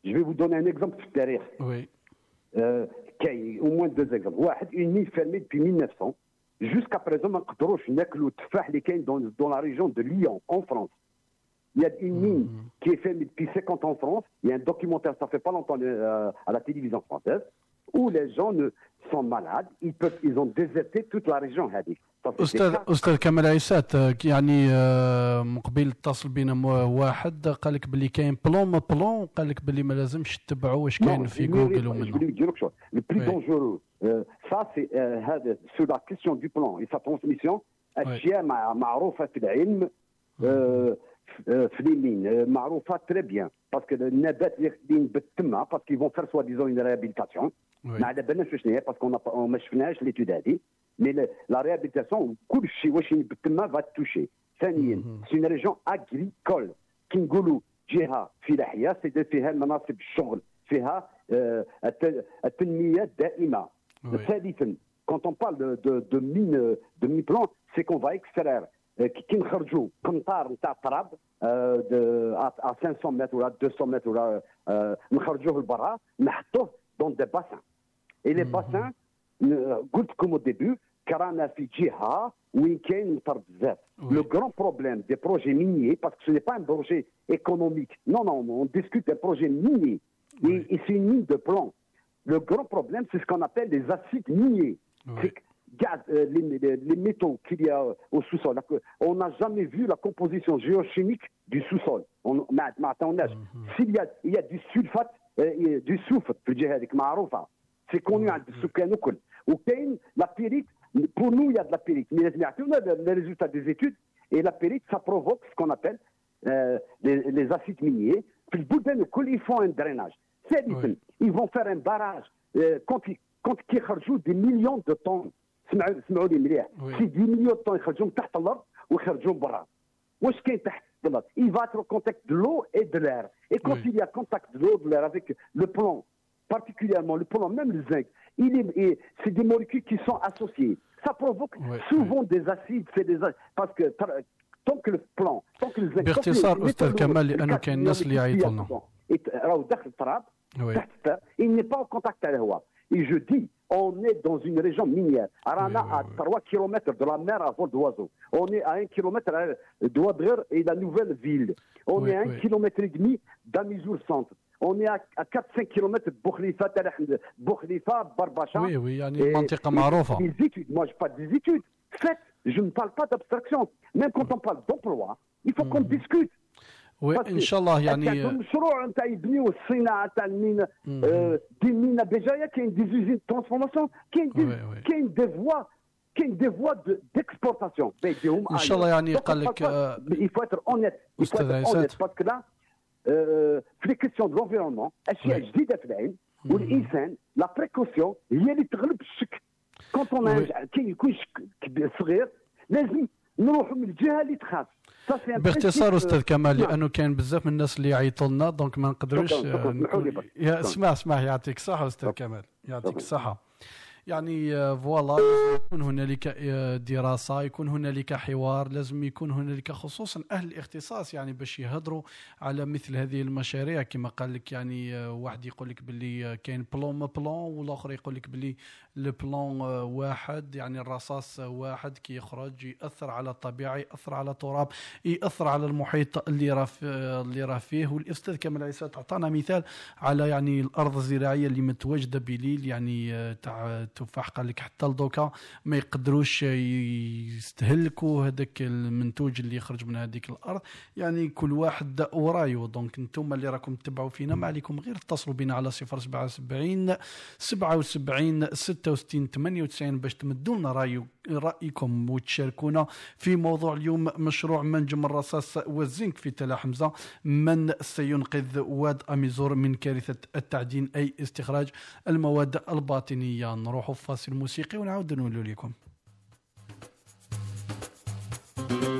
je vais vous donner un exemple sur le Oui. Euh, au moins deux exemples. Une mine fermée depuis 1900. Jusqu'à présent, on dans la région de Lyon, en France. Il y a une mine mhm. qui est fermée depuis 50 ans en France. Il y a un documentaire, ça fait pas longtemps, euh, à la télévision française, où les gens ne, sont malades. Ils, peuvent, ils ont déserté toute la région, أستاذ أستاذ كمال عيسات آه، يعني آه، مقبل اتصل بنا واحد قال لك باللي كاين بلون ما بلون قال لك باللي ما لازمش تتبعوا واش كاين في جوجل ومنه. لو بلي دونجورو سا سي هذا سو لا كيستيون دو بلون اي سا ترانسميسيون اشياء معروفه في العلم في اليمين معروفه تري بيان باسكو النبات اللي خدين بالتمه باسكو فون فير سوا ديزون ريابيليتاسيون ما على بالناش شنو هي parce que ما شفناهاش l'étude هذه mais la réhabilitation كل شيء واش بالتما va toucher. ثانيا c'est une région agricole. كي نقولوا جهه فلاحيه c'est فيها مناصب الشغل فيها آه، الت- التنميه الدائمه Oui. ثالثا quand on parle de, de, de mine de mine plomb c'est qu'on va extraire آه، كي كي نخرجوا قنطار نتاع التراب آه، de- à à 500 متر ولا 200 متر ولا آه، نخرجوه لبرا نحطوه dans des bassins et les bassins ن- قلت لكم au début كرانا في جهه وين كاين مطر بزاف Oui. le grand problème des projets miniers parce que ce n'est pas un projet économique non non on discute d'un projet minier et, et c'est une mine de plomb le grand problème c'est ce qu'on appelle les acides miniers Oui. c'est que gaz, euh, les, les- les métaux qu'il y a au sous-sol. On n'a jamais vu la composition géochimique du sous-sol. On- ما- ما عطاوناش. S'il y a, il y a du sulfate, euh, du soufre في الجهة هذيك معروفة. C'est connu عند السكان الكل. وكاين la pyrite, pour nous il y a de la pyrite, mais لازم يعطيونا les résultats des études et la pyrite ça provoque ce qu'on appelle euh, les, les acides miniers. في البلدان الكل ils font un drainage. ثالثا ils vont faire un barrage euh, quand ils- quand كيخرجوا des millions de tonnes سمعوا سمعوا لي مليح Oui. سي 10 مليون طن يخرجوا من تحت الأرض ويخرجوا من برا واش كاين تحت الارض il va être au contact de l'eau et de l'air et quand Oui. il y a contact de l'eau de l'air avec le plomb particulièrement le plomb même le zinc il est et c'est des molécules qui sont associées ça provoque Oui, souvent des acides c'est des a- parce que tra- tant que le plomb tant que le zinc tant que باختصار les أستاذ métaux كمال، lourds, لأنه les كاين الناس اللي molécules يعيطوا لنا. qui يت- راهو داخل التراب Oui. تحت التراب il n'est pas en contact على الهواء et je dis on est dans une région minière. Arana, à 3 km de la mer à vol d'oiseau. On est à 1 km d'Ouadrer et la nouvelle ville. On est à 1 km et demi d'Amizour Centre. On est à, à 4-5 km de Boukhlifa, Boukhlifa, Barbacha. Oui, oui, on est Des études, moi je parle des études. Faites, je ne parle pas d'abstraction. Même quand on parle d'emploi, il faut qu'on discute. وإن شاء الله يعني مشروع نتاع يبنيو الصناعة تاع المينا آه، دي مينا بجاية. كاين دي زوزين ترانسفورماسيون كاين دي. كاين دي فوا كاين دي فوا ديكسبورتاسيون إن شاء الله يعني قال لك، آه، يفوتر اونيت أستاذ عيسات. باسكو لا آه، في لي كيسيون دو لونفيرونمون اشياء. جديده في العلم والإنسان لا بريكوسيون هي اللي تغلب الشك. كونت وي. كاين يكون شك كبير- صغير لازم نروحوا من الجهة اللي تخاف. باختصار أستاذ كمال نعم. لأنه كاين بزاف من الناس اللي يعيطوا لنا دونك ما نقدروش. يا. اسمع اسمع يعطيك الصحه أستاذ. كمال يعطيك. الصحه يعني آه، voilà يكون هنالك آه، دراسة يكون هنالك حوار لازم يكون هنالك خصوصا أهل الاختصاص يعني باش يهضروا على مثل هذه المشاريع كما قال لك يعني آه، واحد يقول لك باللي كاين plomb ما plomb والآخر يقول لك باللي ال plomb آه، واحد يعني الرصاص آه، واحد كي يخرج يأثر على الطبيعة يأثر على التراب يأثر على المحيط اللي راه آه، اللي راه فيه. والأستاذ كمال عيسى اعطانا مثال على يعني الأرض الزراعية اللي متواجدة بليل يعني تاع التفاح قال لك حتى لدوكا ما يقدروش يستهلكوا هذاك المنتوج اللي يخرج من هذيك الأرض. يعني كل واحد ورايو. دونك أنتم اللي راكم تتبعوا فينا ما عليكم غير اتصلوا بنا على 077 77 66 98 باش تمدوا لنا رأيكم وتشاركونا في موضوع اليوم. مشروع منجم الرصاص والزنك في تلا حمزة. من سينقذ واد أميزور من كارثة التعدين أي استخراج المواد الباطنية؟ نروحوا فاصل موسيقي ونعاود نقول لكم. يا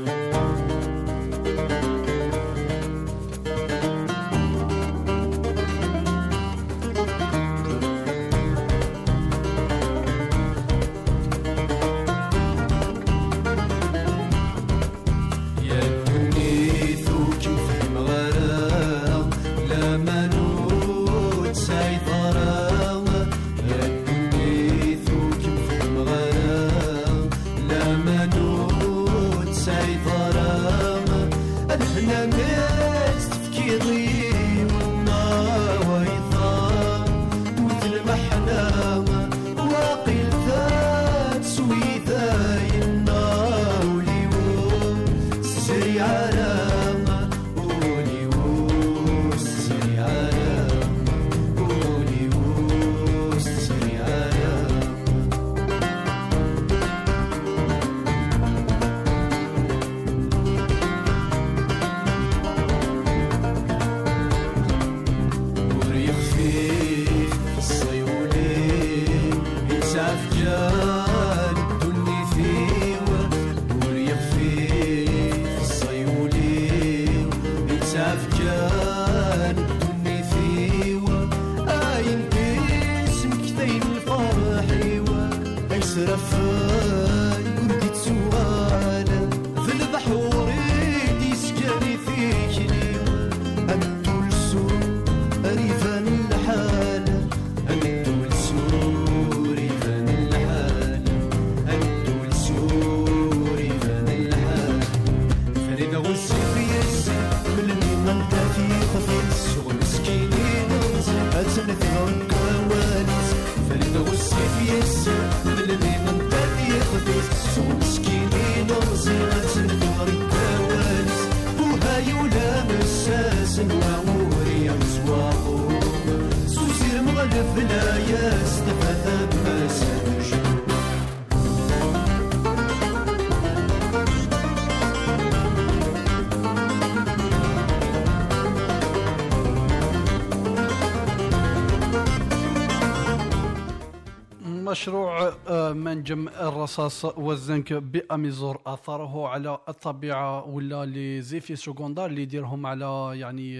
مشروع آه، منجم الرصاص والزنك بأميزور اثره على الطبيعة ولا les effets secondaires اللي يديرهم على يعني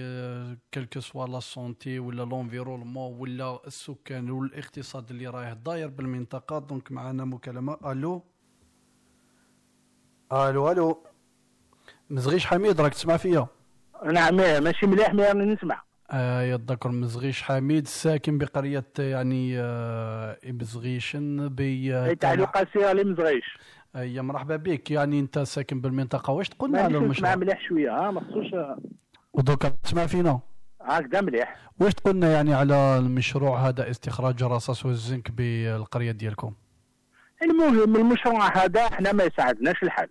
quelque soit la santé ولا l'environnement ولا السكان والاقتصاد اللي راه داير بالمنطقة. donc معنا مكالمة. ألو؟ ألو ألو. مزغيش حميد راك تسمع فيا؟ نعم ماشي مليح mais راني نسمع. يتذكر مزغيش حميد ساكن بقرية يعني آه مزغيشن ب أي تاع القاسيه اللي مزغيش يا مرحبا بك. يعني أنت ساكن بالمنطقة واش تقولنا مانيش على المشروع مليح شوية ها ما خصوش ودوكا تسمع فينا؟ هكذا مليح. واش تقولنا يعني على المشروع هذا استخراج الرصاص والزنك بالقرية ديالكم؟ المهم المشروع هذا إحنا ما يساعدناش الحال.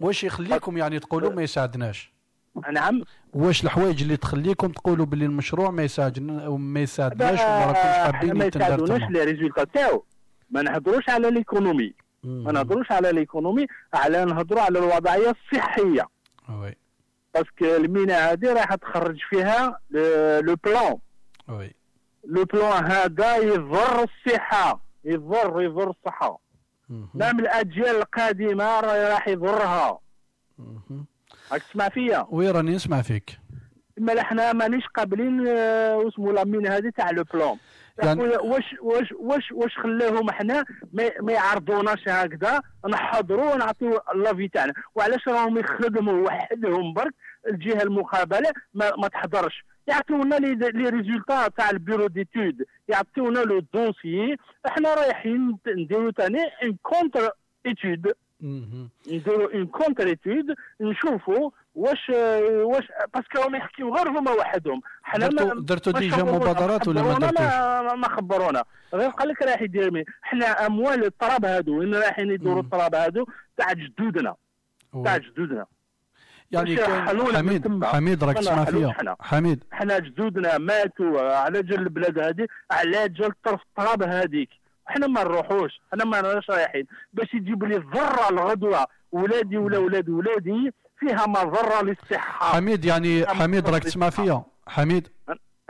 واش يخليكم يعني تقولوا ما يساعدناش؟ نعم. واش الحوايج اللي تخليكم تقولوا باللي المشروع ما يساعدنا وما يساعدناش وما راكمش حابين ما يساعدوناش les résultats تاعو؟ ما نهضروش على l'économie ما نهضروش على l'économie على نهضروا على الوضعية الصحية. oui. parce que المينا هذه راح تخرج فيها le plomb. oui. le plomb هذا يضر الصحة. يضر يضر الصحة. même الأجيال القادمة راح يضرها. راك تسمع فيا. وي راني نسمع فيك. اما إحنا مانيش قابلين آه، واسمو la mine هذه تاع le plomb. يعني- واش واش واش واش خلاهم إحنا ما, يعرضوناش هكذا؟ نحضروا ونعطيو l'avis تاعنا. وعلاش راهم يخدموا وحدهم برك؟ الجهة المقابلة ما, ما تحضرش. يعطيونا les les résultats تاع ال bureau d'études. يعطيونا le dossier إحنا رايحين نديرو ثاني une contre-étude نديرو une contre-étude نشوفوا واش واش parce que راهم يحكيو غير هما وحدهم. حنا ما- درتو- درتو ما déjà مبادرات ولا ما خبرونا درتوش؟ ما, ما خبرونا. غير قال لك راح يدير حنا موالين التراب هادو. وين رايحين يدوروا التراب هادو؟ تاع جدودنا. تاع جدودنا. يعني كان حميد. حميد راك تسمع فيا. حميد. حنا جدودنا ماتوا على جال البلاد هذه على جال طرف التراب هذيك حنا ما نروحوش حنا ما راش رايحين. باش يجيبوا لي الضره الغدوه ولادي ولا ولاد ولادي فيها مضره للصحة. حميد يعني حميد راك تسمع. فيا؟ حميد؟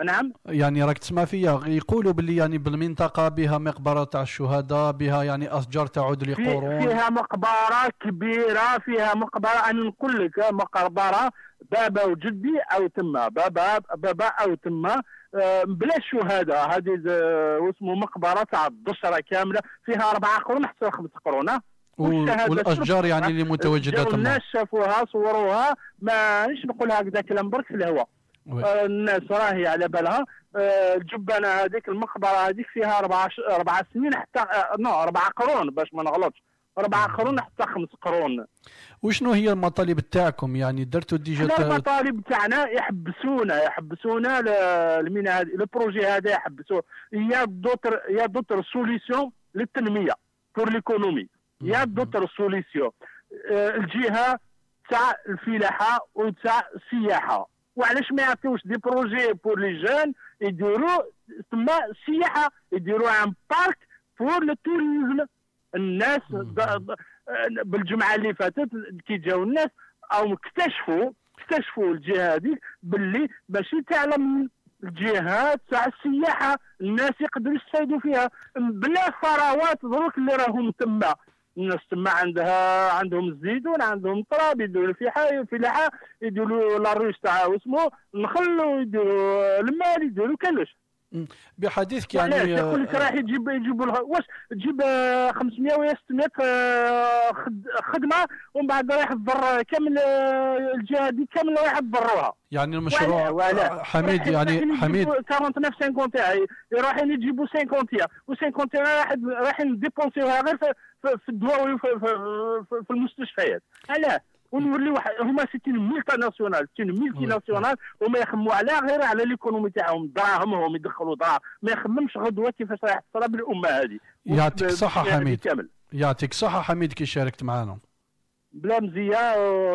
نعم. يعني راك تسمع فيا؟ يقولوا باللي يعني بالمنطقة بها مقبرة تاع الشهداء بها يعني أشجار تعود لقرون فيها مقبرة كبيرة فيها مقبرة أنا نقول لك مقبرة بابا وجدي أو تما. بابا بابا أو تما. بلا شهداء هذه آه، واسمه مقبرة تاع الدشرة كاملة. فيها أربعة قرون حتى خمس قرون والأشجار يعني اللي متواجده تما الناس شافوها صوروها. ما نش نقول هكذا كلام برك في الهواء. آه، الناس راهي على بالها. آه، الجبانة هذيك المقبرة هذيك فيها أربع ش... أربع سنين حتى آه، non أربع قرون باش ما نغلطش. أربع قرون حتى خمس قرون. وشنو هي المطالب تاعكم؟ يعني درتوا déjà إحنا المطالب تاعنا يحبسونا يحبسونا المينا هذه ال projet هذا يحبسوه. y a d'autres y a d'autres solutions للتنمية pour l'économie y a d'autres solutions الجهة تاع الفلاحة وتاع السياحة. وعلاش ما يعطيوش des projets pour les jeunes يديروا تما السياحة؟ يديروا un parc pour le tourisme الناس بالجمعة اللي فاتت كي جاو الناس أو اكتشفوا اكتشفوا الجهه هذه باللي ماشي تعلم الجهات تاع السياحة الناس يقدروا يستفادوا فيها. بلا ثروات دروك اللي راهم تما. الناس تما عندها عندهم الزيتون عندهم التراب يديروا الفلاحه الفلاحه يديروا لاروش تاع واسمه النخل ويديروا المال يديروا كلش. بحديثك يعني يقول لك آه، راح يجيب يجيبوا لها واش؟ تجيب آه، 500 ولا 600 آه، خد- خدمة ومن بعد رايح تضر كامل آه، الجهة دي كامل رايح تضروها. يعني المشروع ولا آه، حميد يعني حميد 49 50 تاعي رايحين يجيبوا 50 و50 راح رايحين ديبونسيوها غير في, الدواء وفي في, في, في المستشفيات. علاه ونوليو هما c'est une multinationale c'est une multinationale وما يخموا على غير على l'économie تاعهم دراهمهم يدخلوا دراهم. ما يخممش غدوة كيفاش راح تصرى الامه هذه. يعطيك الصحه هذه حميد. يعطيك الصحه حميد كي شاركت معنا بلا مزية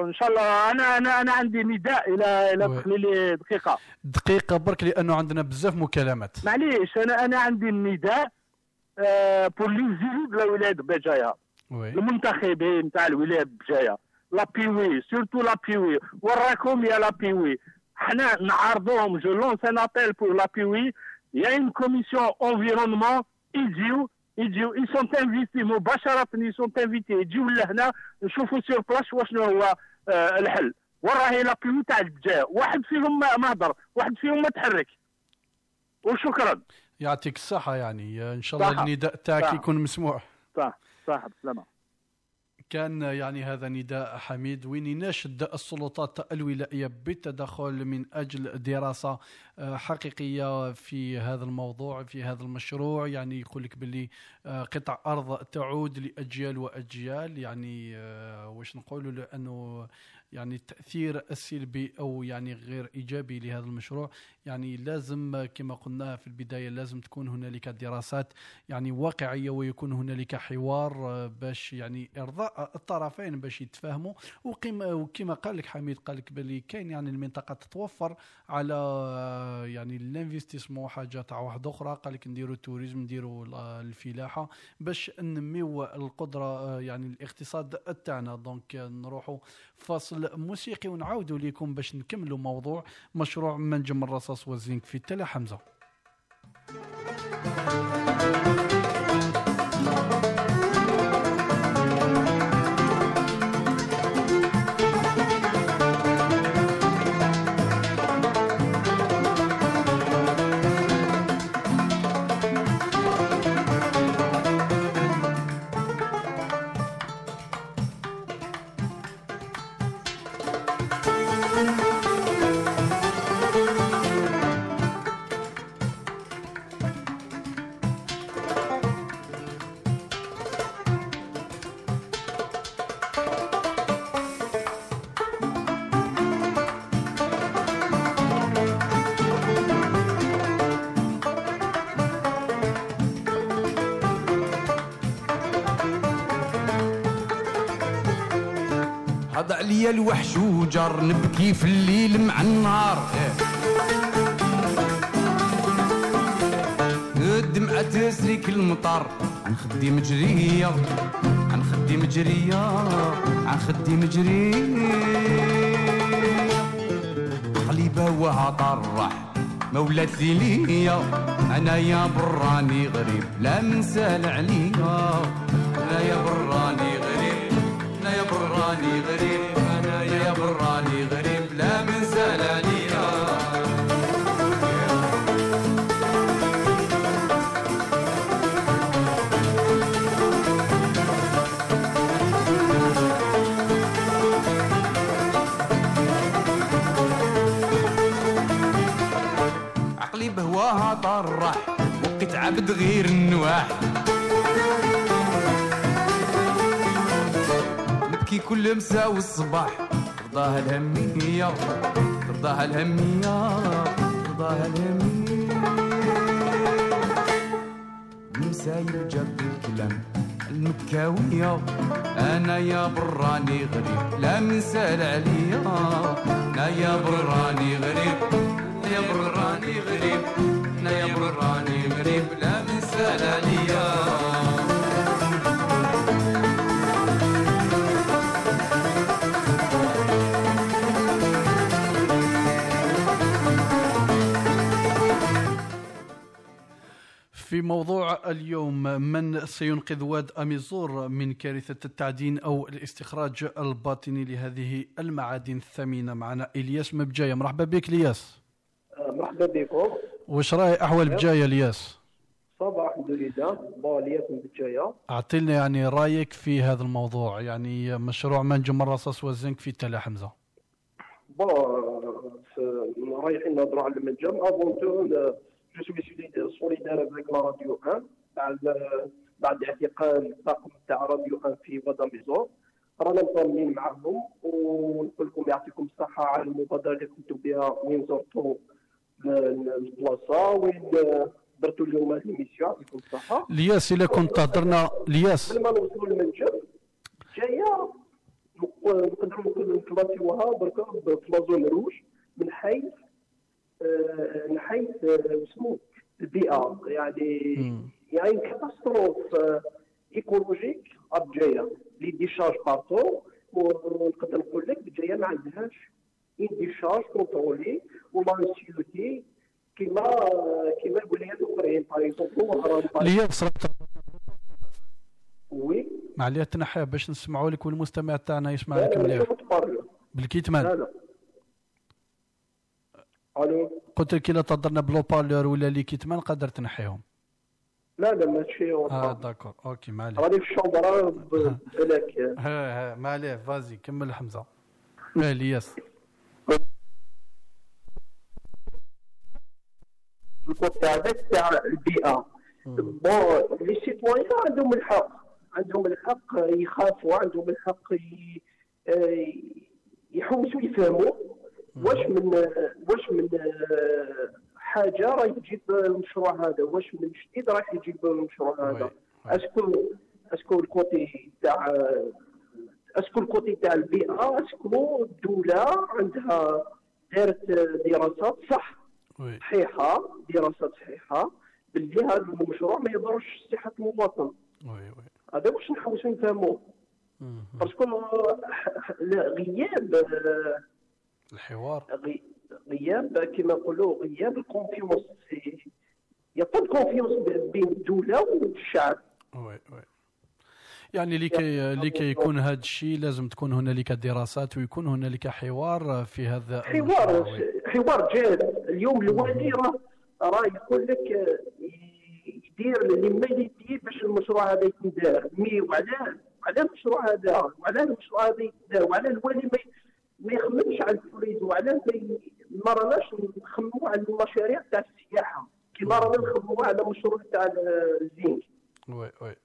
ان شاء الله أنا أنا أنا عندي نداء إلى إلى. تخلي لي دقيقة. دقيقة برك لأنه عندنا بزاف مكالمات. معليش أنا أنا عندي النداء آه pour les élus de la ولايه بجايه المنتخبين تاع الولاية بجاية. l'APW surtout l'APW وراكم يا l'APW حنا نعرضوهم je lance un appel pour l'APW y a une commission environnement يجيو يجيو ils sont invités مباشره ils sont invités يجيو لهنا نشوفوا sur place واشنو هو آه الحل وراهي l'APW تاع بجاية واحد فيهم ما هضر واحد فيهم ما تحرك وشكرا يعطيك الصحه يعني ان شاء الله. النداء تاعك. يكون مسموع صح صح بسلامه كان يعني هذا نداء حميد وين يناشد السلطات الولائية بالتدخل من أجل دراسة آه، حقيقية في هذا الموضوع في هذا المشروع. يعني يقول لك باللي آه، قطع أرض تعود لأجيال وأجيال. يعني آه، واش نقولوا؟ لأنه يعني التاثير السلبي أو يعني غير إيجابي لهذا المشروع. يعني لازم آه، كما قلنا في البداية لازم تكون هنالك دراسات يعني واقعية ويكون هنالك حوار آه، باش يعني إرضاء الطرفين باش يتفاهموا. وكما قال لك حميد قال لك باللي كاين يعني المنطقة تتوفر على آه، يعني ال investissement حاجة تاع واحدة أخرى. قال لك نديروا ال tourisme نديروا ال- الفلاحة باش نميو القدرة آه، يعني الاقتصاد تاعنا. donc آه، نروحوا فاصل موسيقي ونعاودوا لكم باش نكملوا موضوع مشروع منجم الرصاص والزنك في تلا حمزة. الوحش وجر نبكي في الليل مع النهار. الدمعة تسريك المطر عن خدي مجرية عن خدي مجرية عن خدي مجرية قليبة وهطرح مولات ليلية أنا يا براني غريب لا منسال عليا أنا يا براني غريب أنا يا براني غريب. عبد غير النواح نبكي كل مساء والصباح رضاها الهمية رضاها الهمية رضاها الهمية. المسايب جاب الكلام المكاوية أنا يا براني غريب لا منسال عليا أنا يا براني غريب يا براني غريب أنا يا براني في موضوع اليوم من سينقذ واد أميزور من كارثة التعدين أو الاستخراج الباطني لهذه المعادن الثمينة معنا؟ إلياس مبجاية. مرحبا بك إلياس. مرحبا بكم. وش راهي أحوال بجاية إلياس؟ صباح الحمد لله. عليكم بالجاية. أعطينا يعني رأيك في هذا الموضوع. يعني مشروع منجم الرصاص والزنك في تلا حمزة. Bon رايحين نهضروا على المنجم. avant tout je suis solidaire avec la radio 1 بعد بعد اعتقال الطاقم تاع راديو 1 في فادا ميزور رانا مطمئنين معهم ونقول لكم يعطيكم الصحة على المبادرة اللي قمتوا بها وين زرتوا البلاصة وين درتوا اليوم هذه l'émission يعطيكم الصحة لياس إلا كنت تهضرنا لياس قبل ما نوصلوا للمنجم بجاية نقدروا نكلاسيوها بركا في la zone rouge من حيث آه، من حيث آه، اسمه البيئة. يعني يعني catastrophe آه، écologique بجاية. les décharges partout ونقدر نقول لك بجاية ما عندهاش une décharge contrôlée ولا كيما كيما الولايات الأخرين par exemple لياس راه oui. معليه تنحيها باش نسمعوا لك والمستمع تاعنا يسمع لا لك لا مليح. بال kit main. لا لا. ألو. قلت لك إلا تهضرنا ب le haut-parleur ولا les kits main قدر تنحيهم. لا لا ماشي آه d'accord. OK ما عليه غادي في ال chambre بالك ها ها ما عليه vas-y كمل حمزة. أه الياس الكود تاع ذاك تاع البيئه bon les citoyens عندهم الحق. عندهم الحق يخافوا عندهم الحق ي... آه، يحوسوا يفهموا. واش من واش من آه، حاجة راح تجيب المشروع هذا؟ واش من جديد راح يجيب المشروع هذا؟ est-ce que أسكو الكوتي تاع أسكو الكوتي تاع البيئة أسكو الدولة عندها دارت دراسات صح. صحيحة دراسات صحيحة. باللي هذا المشروع ما يضرش صحة المواطن. هذا واش نحوسوا نفهموه parce que غياب الحوار. غي- غياب كما نقولوا غياب ال confiance. y a pas confiance بين الدولة والشعب. oui oui. يعني لكي لكي يكون هذا الشيء لازم تكون هنالك دراسات ويكون هنالك حوار في هذا حوار المشروع،. حوار جاد اليوم الوالي راه راه يقول لك يدير اللي ما يدير باش المشروع هذا يتدار mais وعلى وعلى المشروع هذا وعلى المشروع هذا يتدار وعلى الوالي ما ما يخممش على الفلوس وعلى ما راناش نخمموا على المشاريع تاع السياحة. كما رانا نخمموا على مشروع تاع ال- الزنك oui oui.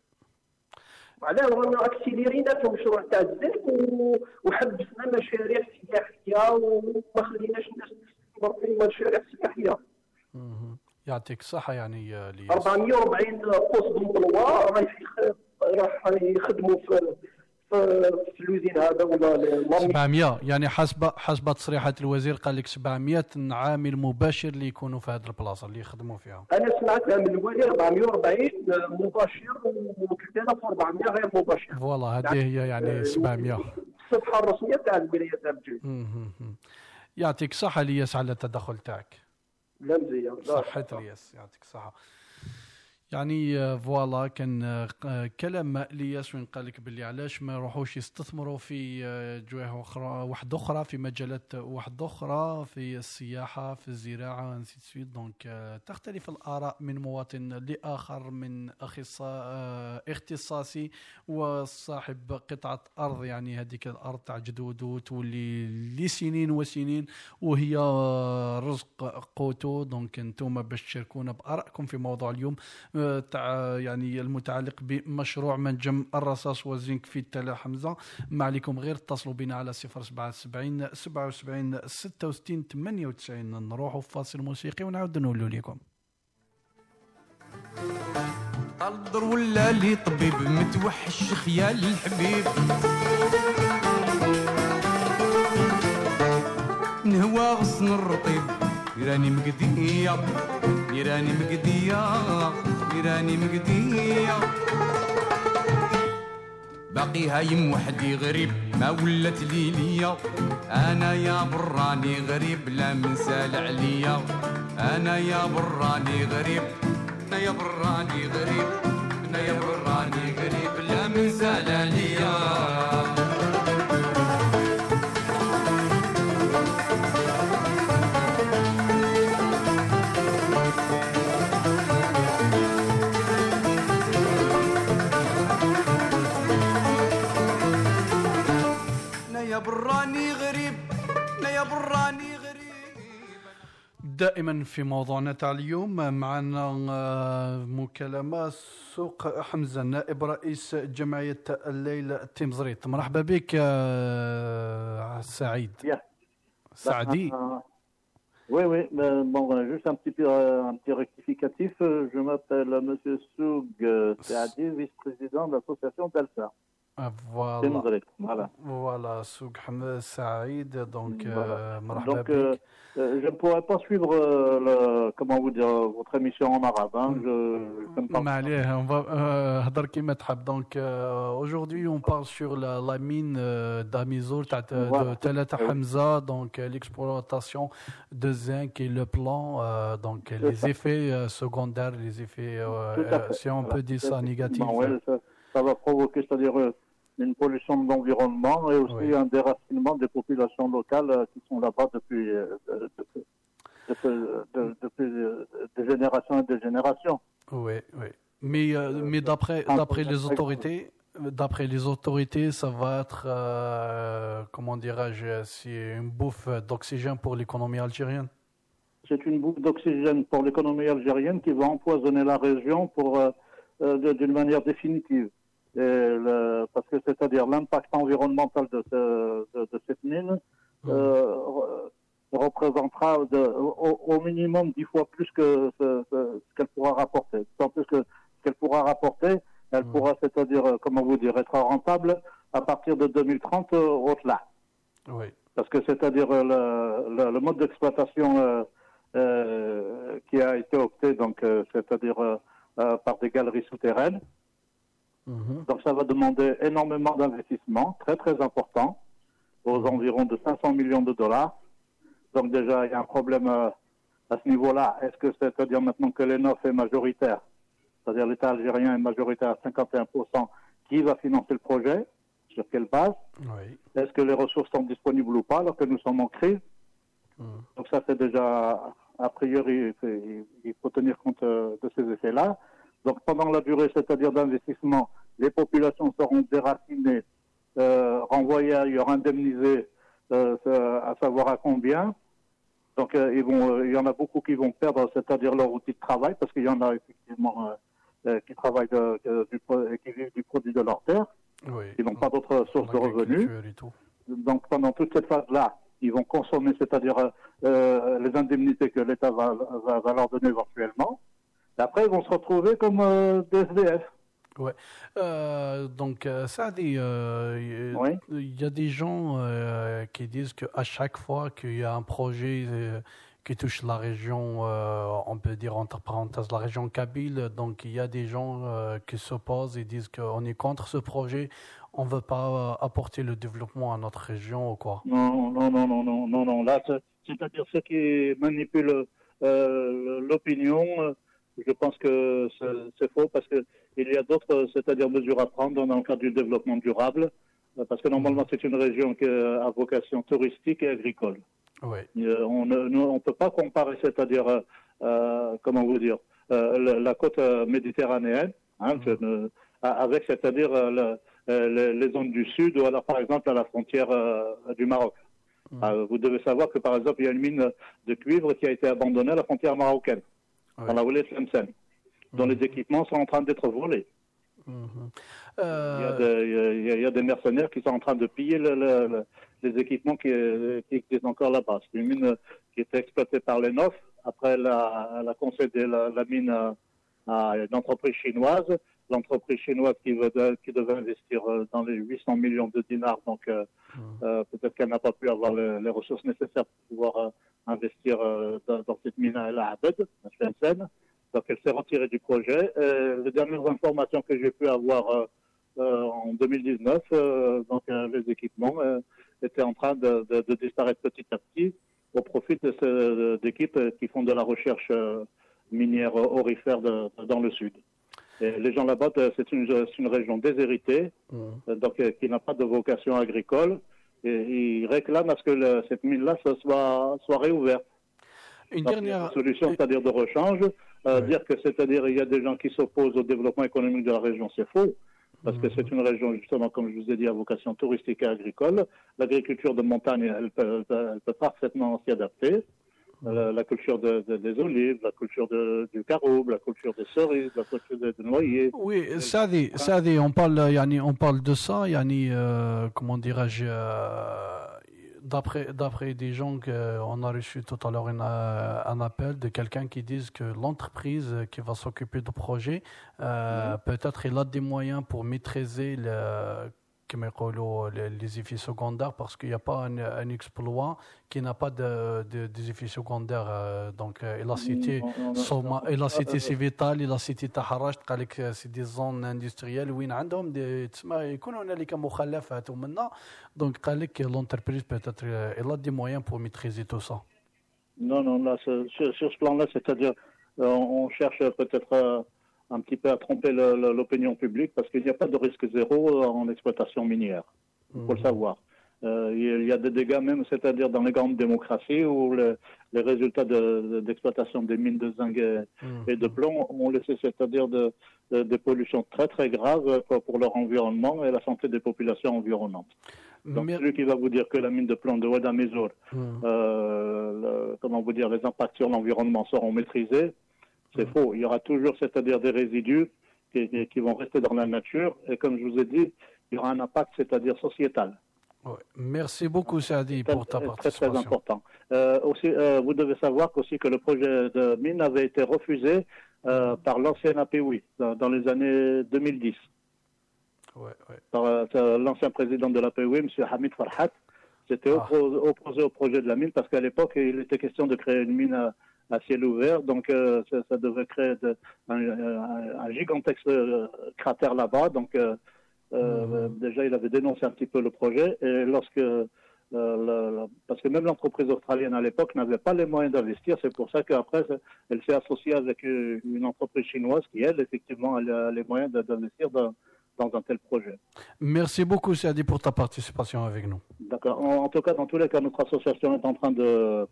وعلى رانا accélérينا في المشروع تاع الزنك وحبسنا مشاريع سياحية وما خليناش الناس تستثمر في المشاريع السياحيه مهم. يعطيك الصحة يعني آه، les 440 postes d'emploi راح راح يخدموا في في ال usine هذا ولا لا؟ 700 يعني حسب حسب تصريحات الوزير قال لك 700 عامل مباشر اللي يكونوا في هذه البلاصة اللي يخدموا فيها. أنا سمعتها من الوالي 440 مباشر و3400 غير مباشر. voilà هذه هي يعني 700 الصفحة الرسمية تاع الولايه تاع بجاية مهم. يعطيك الصحة إلياس على التدخل تاعك. لا مزيان لا. صحة لياس يعطيك الصحة يعني آه، voilà كان آه، ق- كلام الياس وين قال لك باللي علاش ما يروحوش يستثمروا في آه، جهة أخرى واحدة أخرى في مجالات واحدة أخرى في السياحة في الزراعة ainsi de suite donc آه، تختلف الآراء من مواطن لآخر من أخصائي آه، اختصاصي وصاحب قطعة أرض. يعني هذيك الأرض تاع جدوده تولي لسنين وسنين وهي آه، رزق قوته دونك أنتم باش تشاركونا بآرائكم في موضوع اليوم آه، تاع يعني المتعلق بمشروع منجم الرصاص والزنك في تلا حمزة. ما عليكم غير اتصلوا بنا على 077 77 66 98 نروحوا في فاصل موسيقي ونعاود نقولوا لكم. الضر ولا لي طبيب؟ متوحش خيال الحبيب. نهوى غصن الرطيب. راني مقدية راني مقدية راني مقدية باقي هايم وحدي غريب ما ولت ليلية أنا يا براني غريب لا منسال عليا. أنا يا براني غريب أنا يا براني غريب أنا يا براني غريب لا منسال عليا. دائما في موضوعنا تاع اليوم معنا آه، مكالمة سوق حمزة نائب رئيس جمعية الليل التمزريط مرحبا بك آه، سعيد سعدي Ah, oui, oui. bon, euh, juste un petit, peu, euh, un petit rectificatif. Euh, Je m'appelle euh, Monsieur Soug euh, Saadi, vice-président de l'association d'Alsa. آه، Voilà. فوالا سوق حمزة سعيد دونك آه، Voilà. مرحبا Donc, euh, بك euh, Euh, je ne pourrais pas suivre euh, le, comment vous dire votre émission en arabe. Hein. Je, je. Allez, on va euh, Donc euh, aujourd'hui, on parle sur la, la mine euh, d'Amizour, de Talat euh, Hamza, donc l'exploitation de zinc et le plan, donc les effets secondaires, les effets, si on peut dire ça, négatifs. Ouais, ça, ça, va provoquer, c'est-à-dire une pollution de l'environnement et aussi un déracinement des populations locales euh, qui sont là-bas depuis, euh, de- depuis, depuis, de- depuis, euh, des générations et des générations. Oui, oui. Mais, euh, mais d'après, d'après les autorités, d'après les autorités, ça va être, euh, comment dirais-je, c'est une bouffe d'oxygène pour l'économie algérienne. C'est une bouffe d'oxygène pour l'économie algérienne qui va empoisonner la région pour, euh, d'une manière définitive. Et le- parce que c'est-à-dire l'impact environnemental de, ce- de, de cette mine euh, re- représentera de- au, au minimum dix fois plus que ce, ce- ce qu'elle pourra rapporter. Tant plus que ce qu'elle pourra rapporter, elle pourra, c'est-à-dire, euh, comment vous dire, être rentable à partir de 2030 euh, au-delà. Oui. Parce que c'est-à-dire euh, le, le- le mode d'exploitation euh, qui a été opté, donc c'est-à-dire par des galeries souterraines. Donc ça va demander énormément d'investissements, très très importants, aux environs de 500 millions de dollars. Donc déjà il y a un problème euh, à ce niveau-là. Est-ce que c'est-à-dire maintenant que l'ENOF est majoritaire, c'est-à-dire l'État algérien est majoritaire à 51%, qui va financer le projet? Sur quelle base? Oui. est-ce que les ressources sont disponibles ou pas alors que nous sommes en crise? Donc ça, c'est déjà, a priori, il faut- il faut tenir compte euh, de ces effets-là. Donc pendant la durée, c'est-à-dire d'investissement, les populations seront déracinées, euh, renvoyées ailleurs, indemnisées, euh, à savoir à combien. Donc euh, ils vont, il y en a beaucoup qui vont perdre, c'est-à-dire leur outil de travail, parce qu'il y en a effectivement qui travaillent de- du, qui vivent du produit de leur terre, Oui. qui n'ont pas d'autres sources de revenus. Donc pendant toute cette phase-là, ils vont consommer, c'est-à-dire les indemnités que l'État va, va, va leur donner éventuellement. Après, ils vont se retrouver comme euh, des SDF. Ouais. Euh, donc, euh, ça, des, euh, il y a des gens euh, qui disent qu'à chaque fois qu'il y a un projet qui touche la région, on peut dire entre parenthèses la région Kabyle, donc il y a des gens qui s'opposent et disent qu'on est contre ce projet, on ne veut pas apporter le développement à notre région ou quoi. Non, non, non, non, non, non, non. Là, c'est- c'est-à-dire ceux qui manipulent l'opinion, je pense que c'est- faux parce que il y a d'autres, c'est-à-dire mesures à prendre dans le cadre du développement durable, euh, parce que normalement c'est une région qui a vocation touristique et agricole. Oui. Euh, on ne on peut pas comparer, c'est-à-dire, euh, comment vous dire, euh, la, la côte méditerranéenne, hein, a- avec, c'est-à-dire, le- les, les zones du sud, ou alors, par exemple, à la frontière euh, du Maroc. Euh, vous devez savoir que, par exemple, il y a une mine de cuivre qui a été abandonnée à la frontière marocaine, dans la vallée de Tlemcen, dont les équipements sont en train d'être volés. Il, y a des, il y a- il y a des mercenaires qui sont en train de piller le- le- le- les équipements qui, qui existent encore là-bas. C'est une mine qui était exploitée par l'ENOF. Après, elle a, elle a concédé la, la mine à, à une entreprise chinoise. L'entreprise chinoise qui, veut, qui devait investir euh, dans les 800 millions de dinars. Donc, euh, euh, peut-être qu'elle n'a pas pu avoir le- les ressources nécessaires pour pouvoir euh, investir euh, dans, dans cette mine à El Abed, à Shenzhen. Donc, elle s'est retirée du projet. Et les dernières informations que j'ai pu avoir euh, euh, en 2019, euh, donc euh, les équipements euh, étaient en train de, de- de disparaître petit à petit au profit d'équipes qui font de la recherche minière aurifère de- dans le sud. Et les gens là-bas, euh, c'est une, région déshéritée, euh, donc euh, qui n'a pas de vocation agricole, et ils réclament à ce que le- cette mine-là soit, soit réouverte. Une Donc, dernière- une solution, c'est-à-dire de rechange. Euh, Dire que c'est-à-dire il y a des gens qui s'opposent au développement économique de la région, c'est faux. Parce que c'est une région, justement, comme je vous ai dit, à vocation touristique et agricole. L'agriculture de montagne, peut- elle peut parfaitement s'y adapter. Euh, la, culture des olives, la culture du caroube, la culture des cerises, la culture des noyers. Oui, ça dit, ça dit, on parle, yani, on parle de ça, yani, euh, comment dirais-je, euh, d'après, d'après des gens qu'on a reçu tout à l'heure un appel de quelqu'un qui dit que l'entreprise qui va s'occuper du projet, mhm. peut-être il a des moyens pour maîtriser le كما يقولوا les, les effets secondaires parce qu'il n'y a pas un, un exploit qui n'a pas de, de- des effets secondaires. euh, donc, euh, il a cité Non, non, non, Soma, non. il a cité Euh, Civital, il a cité تحرشت قال لك سي دي زون اندستريال وين عندهم دي تسمى يكون هنالك مخلفات ومنا دونك قال لك l'entreprise peut-être euh, il a des moyens pour maîtriser tout ça. Non, non, là, ce- sur, sur ce plan-là, c'est-à-dire, euh, on cherche peut-être euh, un petit peu à tromper l'opinion publique parce qu'il n'y a pas de risque zéro en exploitation minière. Il faut le savoir. Euh, il y a- des dégâts même, c'est-à-dire dans les grandes démocraties où le- les résultats de- de- d'exploitation des mines de zinc et, et de plomb ont laissé, c'est-à-dire de- de- des pollutions très très graves quoi, pour leur environnement et la santé des populations environnantes. Donc celui qui va vous dire que la mine de plomb de Wada Mesur, euh, comment vous dire, les impacts sur l'environnement seront maîtrisés, c'est faux. Il y aura toujours, c'est-à-dire des résidus qui, vont rester dans la nature. Et comme je vous ai dit, il y aura un impact, c'est-à-dire sociétal. Merci beaucoup, Saadi, pour ta très, très participation. important. Euh, aussi, euh, vous devez savoir qu'aussi que le projet de mine avait été refusé euh, par l'ancien APOI dans, dans les années 2010. Par l'ancien président de l'APOI, M. Hamid Farhat, s'était oppo- opposé au projet de la mine parce qu'à l'époque, il était question de créer une mine à, ciel ouvert. Donc, euh, ça, ça devait créer de- un, un- un gigantesque euh, cratère là-bas. Donc, euh, euh, déjà, il avait dénoncé un petit peu le projet. Et lorsque euh, le- le- parce que même l'entreprise australienne à l'époque n'avait pas les moyens d'investir. C'est pour ça qu'après, elle s'est associée avec euh, une entreprise chinoise qui, elle, effectivement, elle a les moyens d'investir dans, dans un tel projet. Merci beaucoup, Saadi, pour ta participation avec nous. D'accord. En, en tout cas, dans tous les cas, notre association est en train de,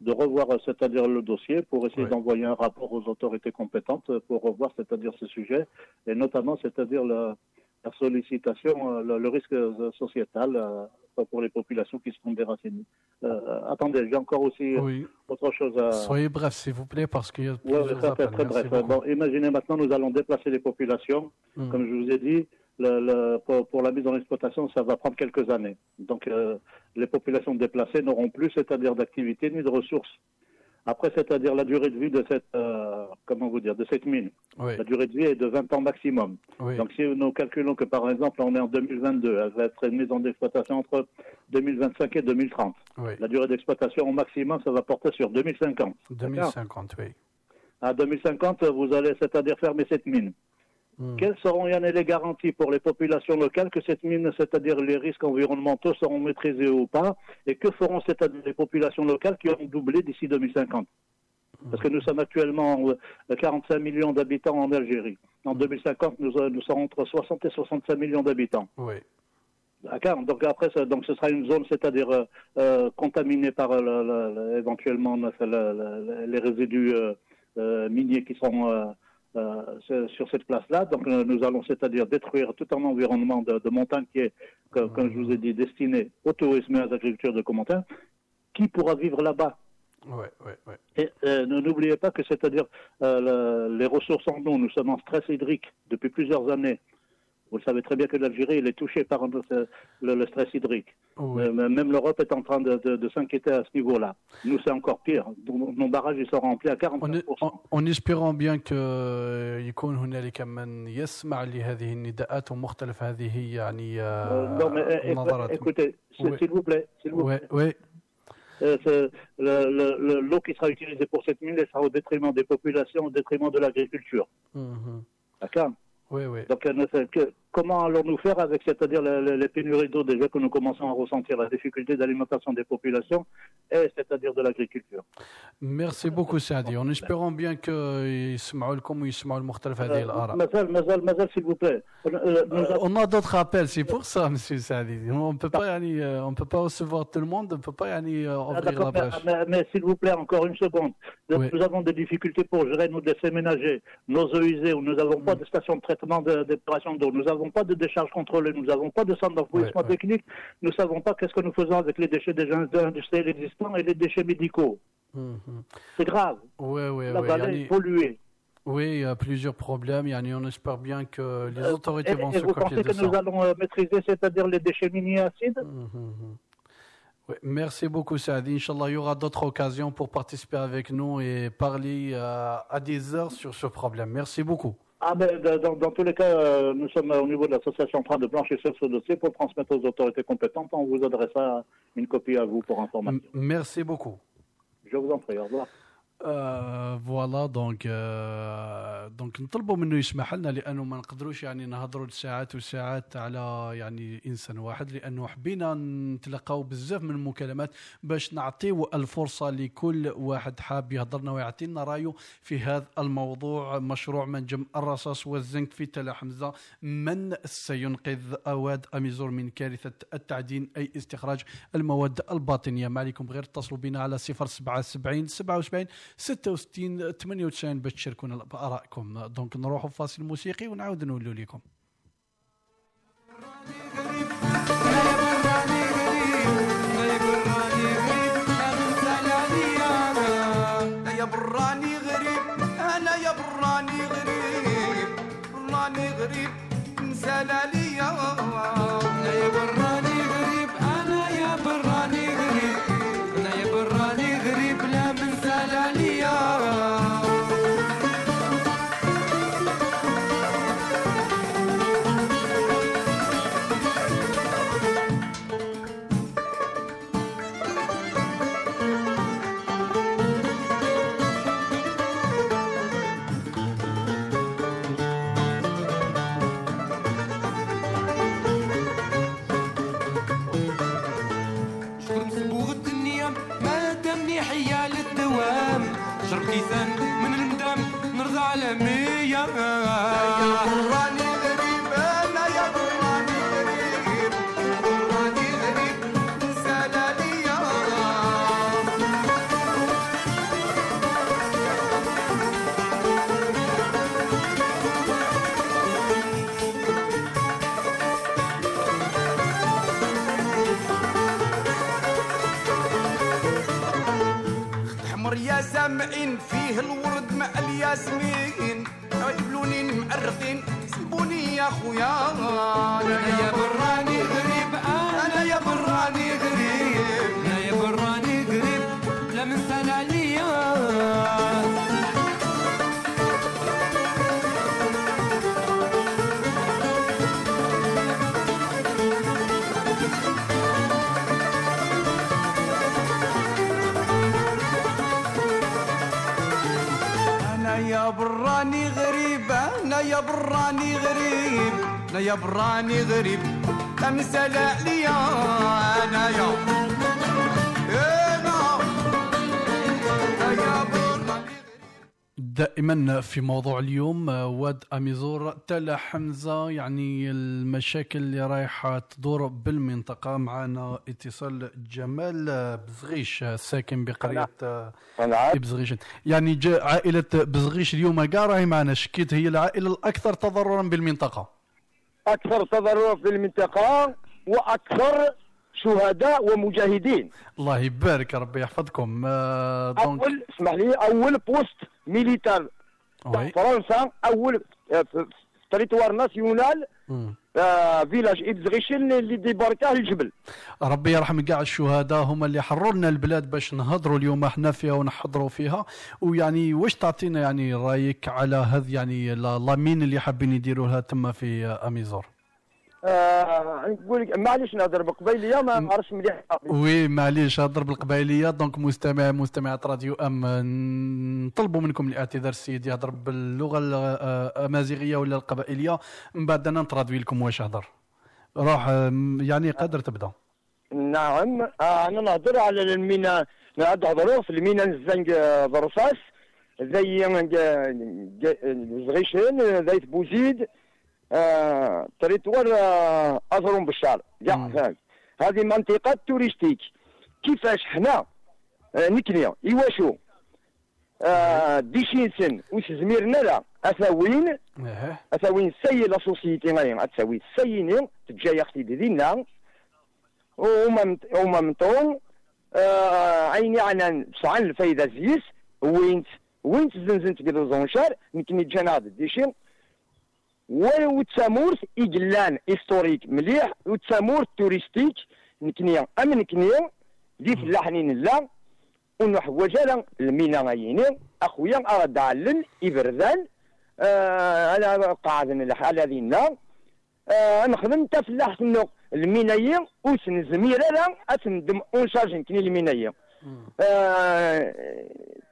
de revoir, euh, c'est-à-dire le dossier, pour essayer d'envoyer un rapport aux autorités compétentes euh, pour revoir, c'est-à-dire ce sujet, et notamment, c'est-à-dire la, la sollicitation, euh, le, le risque sociétal pour les populations qui seront déracinées. Euh, attendez, j'ai encore aussi Oui. autre chose à. Soyez bref, s'il vous plaît, parce qu'il y a plusieurs ouais, très, très, appels. très Merci bref. Bon, imaginez maintenant, nous allons déplacer les populations. Mm. Comme je vous ai dit, le- le- pour, pour la mise en exploitation, ça va prendre quelques années. Donc, euh, les populations déplacées n'auront plus, c'est-à-dire d'activité ni de ressources. Après, c'est-à-dire la durée de vie de cette, euh, comment vous dire, de cette mine. Oui. La durée de vie est de 20 ans maximum. Oui. Donc, si nous calculons que, par exemple, on est en 2022, elle va être mise en exploitation entre 2025 et 2030. Oui. La durée d'exploitation au maximum, ça va porter sur 2050. D'accord? 2050, oui. à 2050, vous allez, c'est-à-dire fermer cette mine. Hmm. Quelles seront Yann, les garanties pour les populations locales que cette mine, c'est-à-dire les risques environnementaux, seront maîtrisés ou pas Et que feront, les populations locales qui auront doublé d'ici 2050 Parce que nous sommes actuellement euh, 45 millions d'habitants en Algérie. En 2050, nous, euh, nous serons entre 60 et 65 millions d'habitants. Oui. D'accord. Donc après, ça- donc ce sera une zone, c'est-à-dire euh, euh, contaminée par euh, le- le- le- éventuellement le- le- le- les résidus euh, euh, miniers qui seront euh, sur- cette place-là. Donc euh, nous allons, c'est-à-dire détruire tout un environnement de, de montagne qui est, comme, comme je vous ai dit, destiné au tourisme et à l'agriculture de montagne. Qui pourra vivre là-bas et euh, ne- n'oubliez pas que c'est-à-dire euh, le- les ressources en eau, nous sommes en stress hydrique depuis plusieurs années. Vous le savez très bien que l'Algérie, elle est touchée par un- le, le stress hydrique. Euh, même l'Europe est en train de, de- de s'inquiéter à ce niveau-là. Nous, c'est encore pire. Nos, nos barrages, ils sont remplis à 40%. En espérant bien que يكون هنالك من يسمع لهذه النداءات ومختلف هذه يعني Euh, non, mais euh, النظرات. écoutez, s'il Oui. s'il vous plaît, s'il vous Oui, plaît. oui. Euh, c'est- le- le- le- L'eau qui sera utilisée pour cette mine, elle sera au détriment des populations, au détriment de l'agriculture. Mhm. D'accord Oui, oui. Donc, euh, ne- que- comment allons-nous faire avec, c'est-à-dire les, pénuries d'eau déjà que nous commençons à ressentir, la difficulté d'alimentation des populations, et c'est-à-dire de l'agriculture. Merci beaucoup, Sadi. En espérant bien qu'ils comme ils euh, s'il vous plaît. Euh, euh, on a d'autres appels, c'est pour ça, monsieur Sadi. On ne peut pas, on peut pas recevoir tout le monde, on ne peut pas ah, ouvrir la page. Mais, s'il vous plaît, encore une seconde. Nous avons des difficultés pour gérer nos déchets ménagers, nos eaux usées, où nous n'avons pas mm. de station de traitement d'épuration d'eau. Nous avons n'avons pas de décharge contrôlée, nous n'avons pas de centre d'enfouissement technique, nous ne savons pas qu'est-ce que nous faisons avec les déchets des industriels existants et les déchets médicaux. Mhm. C'est grave. Oui, oui, La oui. vallée est polluée. Oui, il y a plusieurs problèmes. yani, on espère bien que les autorités Euh, Et, vont et vous s'occuper pensez de que ça. nous allons euh, maîtriser, c'est-à-dire les déchets miniers acides? Oui, merci beaucoup, Saadi. Inch'Allah, il y aura d'autres occasions pour participer avec nous et parler euh, à des heures sur ce problème. Merci beaucoup. Ah ben, dans, dans tous les cas, euh, nous sommes au niveau de l'association en train de blanchir sur ce dossier pour transmettre aux autorités compétentes. On vous adressera une copie à vous pour information. Merci beaucoup. Je vous en prie, au revoir. آه voilà donc آه donc نطلبوا منه يسمح لنا لأنه ما نقدروش يعني نهضروا ساعات وساعات على يعني إنسان واحد لأنه حبينا نتلقاو بزاف من المكالمات باش نعطيو الفرصة لكل واحد حاب يهضرنا ويعطينا رأيه في هذا الموضوع. مشروع منجم الرصاص والزنك في تل حمزة من سينقذ واد أميزور من كارثة التعدين أي استخراج المواد الباطنية. ما عليكم غير اتصلوا بنا على 077 77 66 98 باش تشاركونا بارائكم دونك نروحوا فاصل موسيقي ونعاود نقولوا لكم. يا براني غريب أنا يا براني غريب. والله غريب حمر يا سامعين فيه الورد مع الياسمين. يا خويا يا براني براني غريب أنا يا براني غريب. لا مسال عليا أنا يا دائما في موضوع اليوم آه، واد أميزور تلا حمزة يعني المشاكل اللي رايحة تدور بالمنطقة معنا اتصال جمال آه، بزغيش آه، ساكن بقرية بزغيش. يعني جاء عائلة بزغيش اليوم كاع راهي معنا شكيت هي العائلة الأكثر تضررا بالمنطقة. أكثر تضرر في المنطقة وأكثر شهداء ومجاهدين. الله يبارك ربي يحفظكم. آه، دونك اول اسمح لي أول بوست ميليتار. وي. فرنسا اول آه، في تريتوار ناسيونال. آه، فيلاج ابزغيشن اللي ديباركاه الجبل ربي يرحم كاع الشهداء هما اللي حرروا لنا البلاد باش نهضروا اليوم إحنا فيها ونحضروا فيها. ويعني واش تعطينا يعني رأيك على هذه يعني لا- la mine اللي حابين يديروها تما في أميزور؟ آه، نقول لك معليش نهضر بقبيليه ما نعرفش مليح oui معليش هضر بالقبائليه donc مستمع مستمعات راديو أم نطلبوا منكم الاعتذار السيد يهضر باللغة الأمازيغية ولا القبائلية. من بعد أنا نترادوي لكم واش هضر روح يعني قادر تبدأ. نعم. آه، أنا نهضر على المينا نهضروا في المينا الزنق آه، برصاص زي زغيشين زي بوزيد آه، تريتوار آه، اثرهم بالشعر. كاع. هذه منطقة توريستيك. كيفاش حنا آه، نكنيا ايواشو آه، ديشينسن. وش زميرنا لا؟ اثاوين اثاوين سي لا سوسيتي غاين اتساوي سيني تجاي أختي دينا. وما وما مطون آه عيني عنا بسعان الفايدة زيس. وينت وينت زنزنت كده زونشار نكني جانا ديشي وتسامورت إجلان هيستوريك مليح وتسامورت توريستيك نكنيا أم نكنيا دي فلاحنين لا ونحوجا المينا غايني أخويا أرد علن إبردان آه أنا قاعدن الحالة دينا آه نخدم تا فلاح انه الميناية وسن زميرة لا اتندم أون شارج كني الميناية آه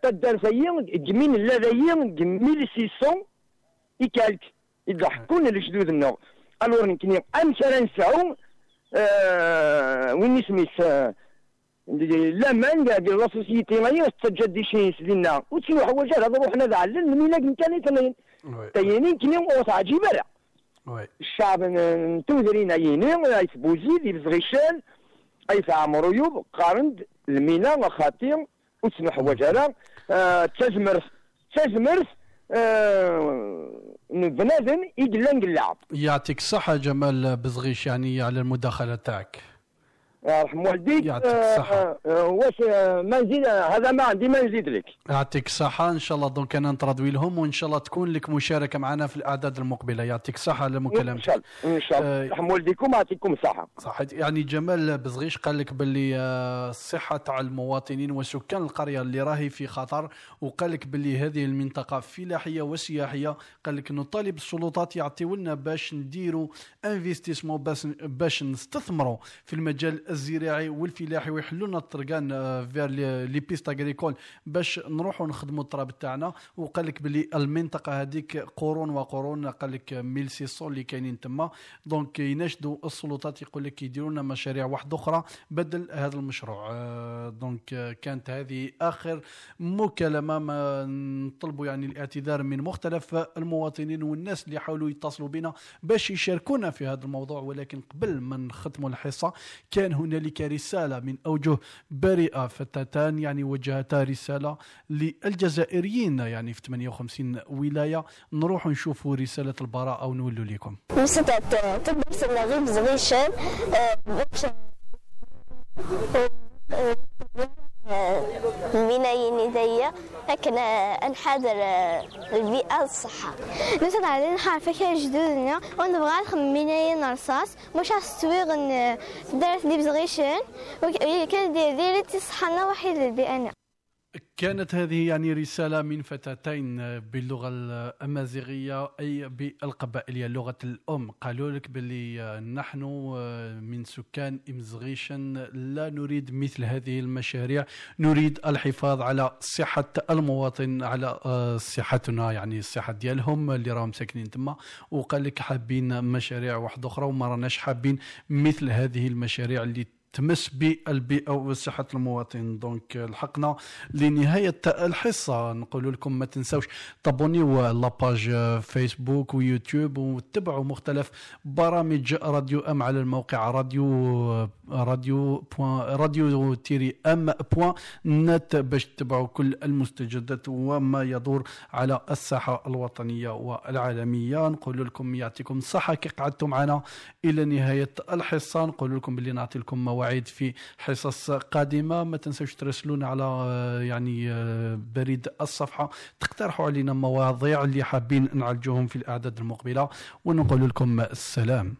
تدار سيين جمين اللذين جميل سيسون يكالك يضحكون الجدود النو الور نكني امثال نسعو آه وين سميت آه لا مان قاعد لا سوسيتي غير تجدي شي سدينا. وتسوي حوايج هذا روحنا ذا علل المينا كان تنين. تينين كني وتعجيب لا الشعب نتوذرين عيني اي بوزيد يبزغيشان اي في عمريوب قارند المينا وخاتيم وتسمح وجالا آه تزمرث آه بنادم يقلن اللعب يعطيك الصحة جمال بزغيش يعني على المداخلة تاعك. يا رحم والديك يعطيك آه، الصحة. آه، آه، واش ما نزيد هذا ما عندي ما نزيد لك. يعطيك الصحة. إن شاء الله donc أنا نترضوي لهم وإن شاء الله تكون لك مشاركة معنا في الأعداد المقبلة. يعطيك الصحة على مكالمتك. شاء الله إن شاء الله. آه، رحم والديكم يعطيكم الصحة. صح يعني جمال بزغيش قال لك باللي الصحة تاع المواطنين وسكان القرية اللي راهي في خطر وقال لك باللي هذه المنطقة فلاحية وسياحية. قال لك نطالب السلطات يعطيو لنا باش نديروا investissement باش نستثمروا في المجال الزراعي والفلاحي ويحلوا لنا الطرقان آه، faire les pistes agricoles باش نروحوا نخدموا التراب تاعنا. وقال لك باللي المنطقة هذيك قرون وقرون قال لك 1600 اللي كاينين تما. donc يناشدوا السلطات يقول لك يديروا لنا مشاريع واحدة أخرى بدل هذا المشروع. آه، donc آه، كانت هذه آخر مكالمة ما نطلبوا يعني الاعتذار من مختلف المواطنين والناس اللي حاولوا يتصلوا بنا باش يشاركونا في هذا الموضوع. ولكن قبل ما نختموا الحصة كان هنالك رسالة من أوجه بريئة فتاتان يعني وجهتا رسالة للجزائريين. يعني في 58 ولاية نروح نشوفوا رسالة البراءة ونولوا لكم. بناين يديا لكن نحاضر البيئة الصحة نسد علينا فكرة جدودنا ونبغى نخدم بناين رصاص مش عالسويغ درس دي بزغيشان كان ديري تصحنا وحيد البيئة كانت هذه يعني رسالة من فتاتين باللغة الأمازيغية أي بالقبائلية لغة الأم. قالوا لك باللي نحن من سكان إمزغيشن لا نريد مثل هذه المشاريع. نريد الحفاظ على صحة المواطن على صحتنا يعني الصحة ديالهم اللي راهم ساكنين تما. وقال لك حابين مشاريع واحدة أخرى وما راناش حابين مثل هذه المشاريع اللي تمس بالبيئة وصحة المواطن. donc لحقنا لنهاية الحصة. نقول لكم ما تنسوش تابونيو la page فيسبوك ويوتيوب وتبعوا مختلف برامج راديو M على الموقع راديو راديو راديو tiret M point net باش تتبعوا كل المستجدات وما يدور على الساحة الوطنية والعالمية. نقول لكم يعطيكم الصحة كي قعدتوا معنا إلى نهاية الحصة. نقول لكم باللي نعطي لكم مواعيد في حصص قادمة. ما تنسوش ترسلونا على آه، يعني آه، بريد الصفحة. تقترحوا علينا مواضيع اللي حابين نعالجوهم في الأعداد المقبلة ونقول لكم السلام.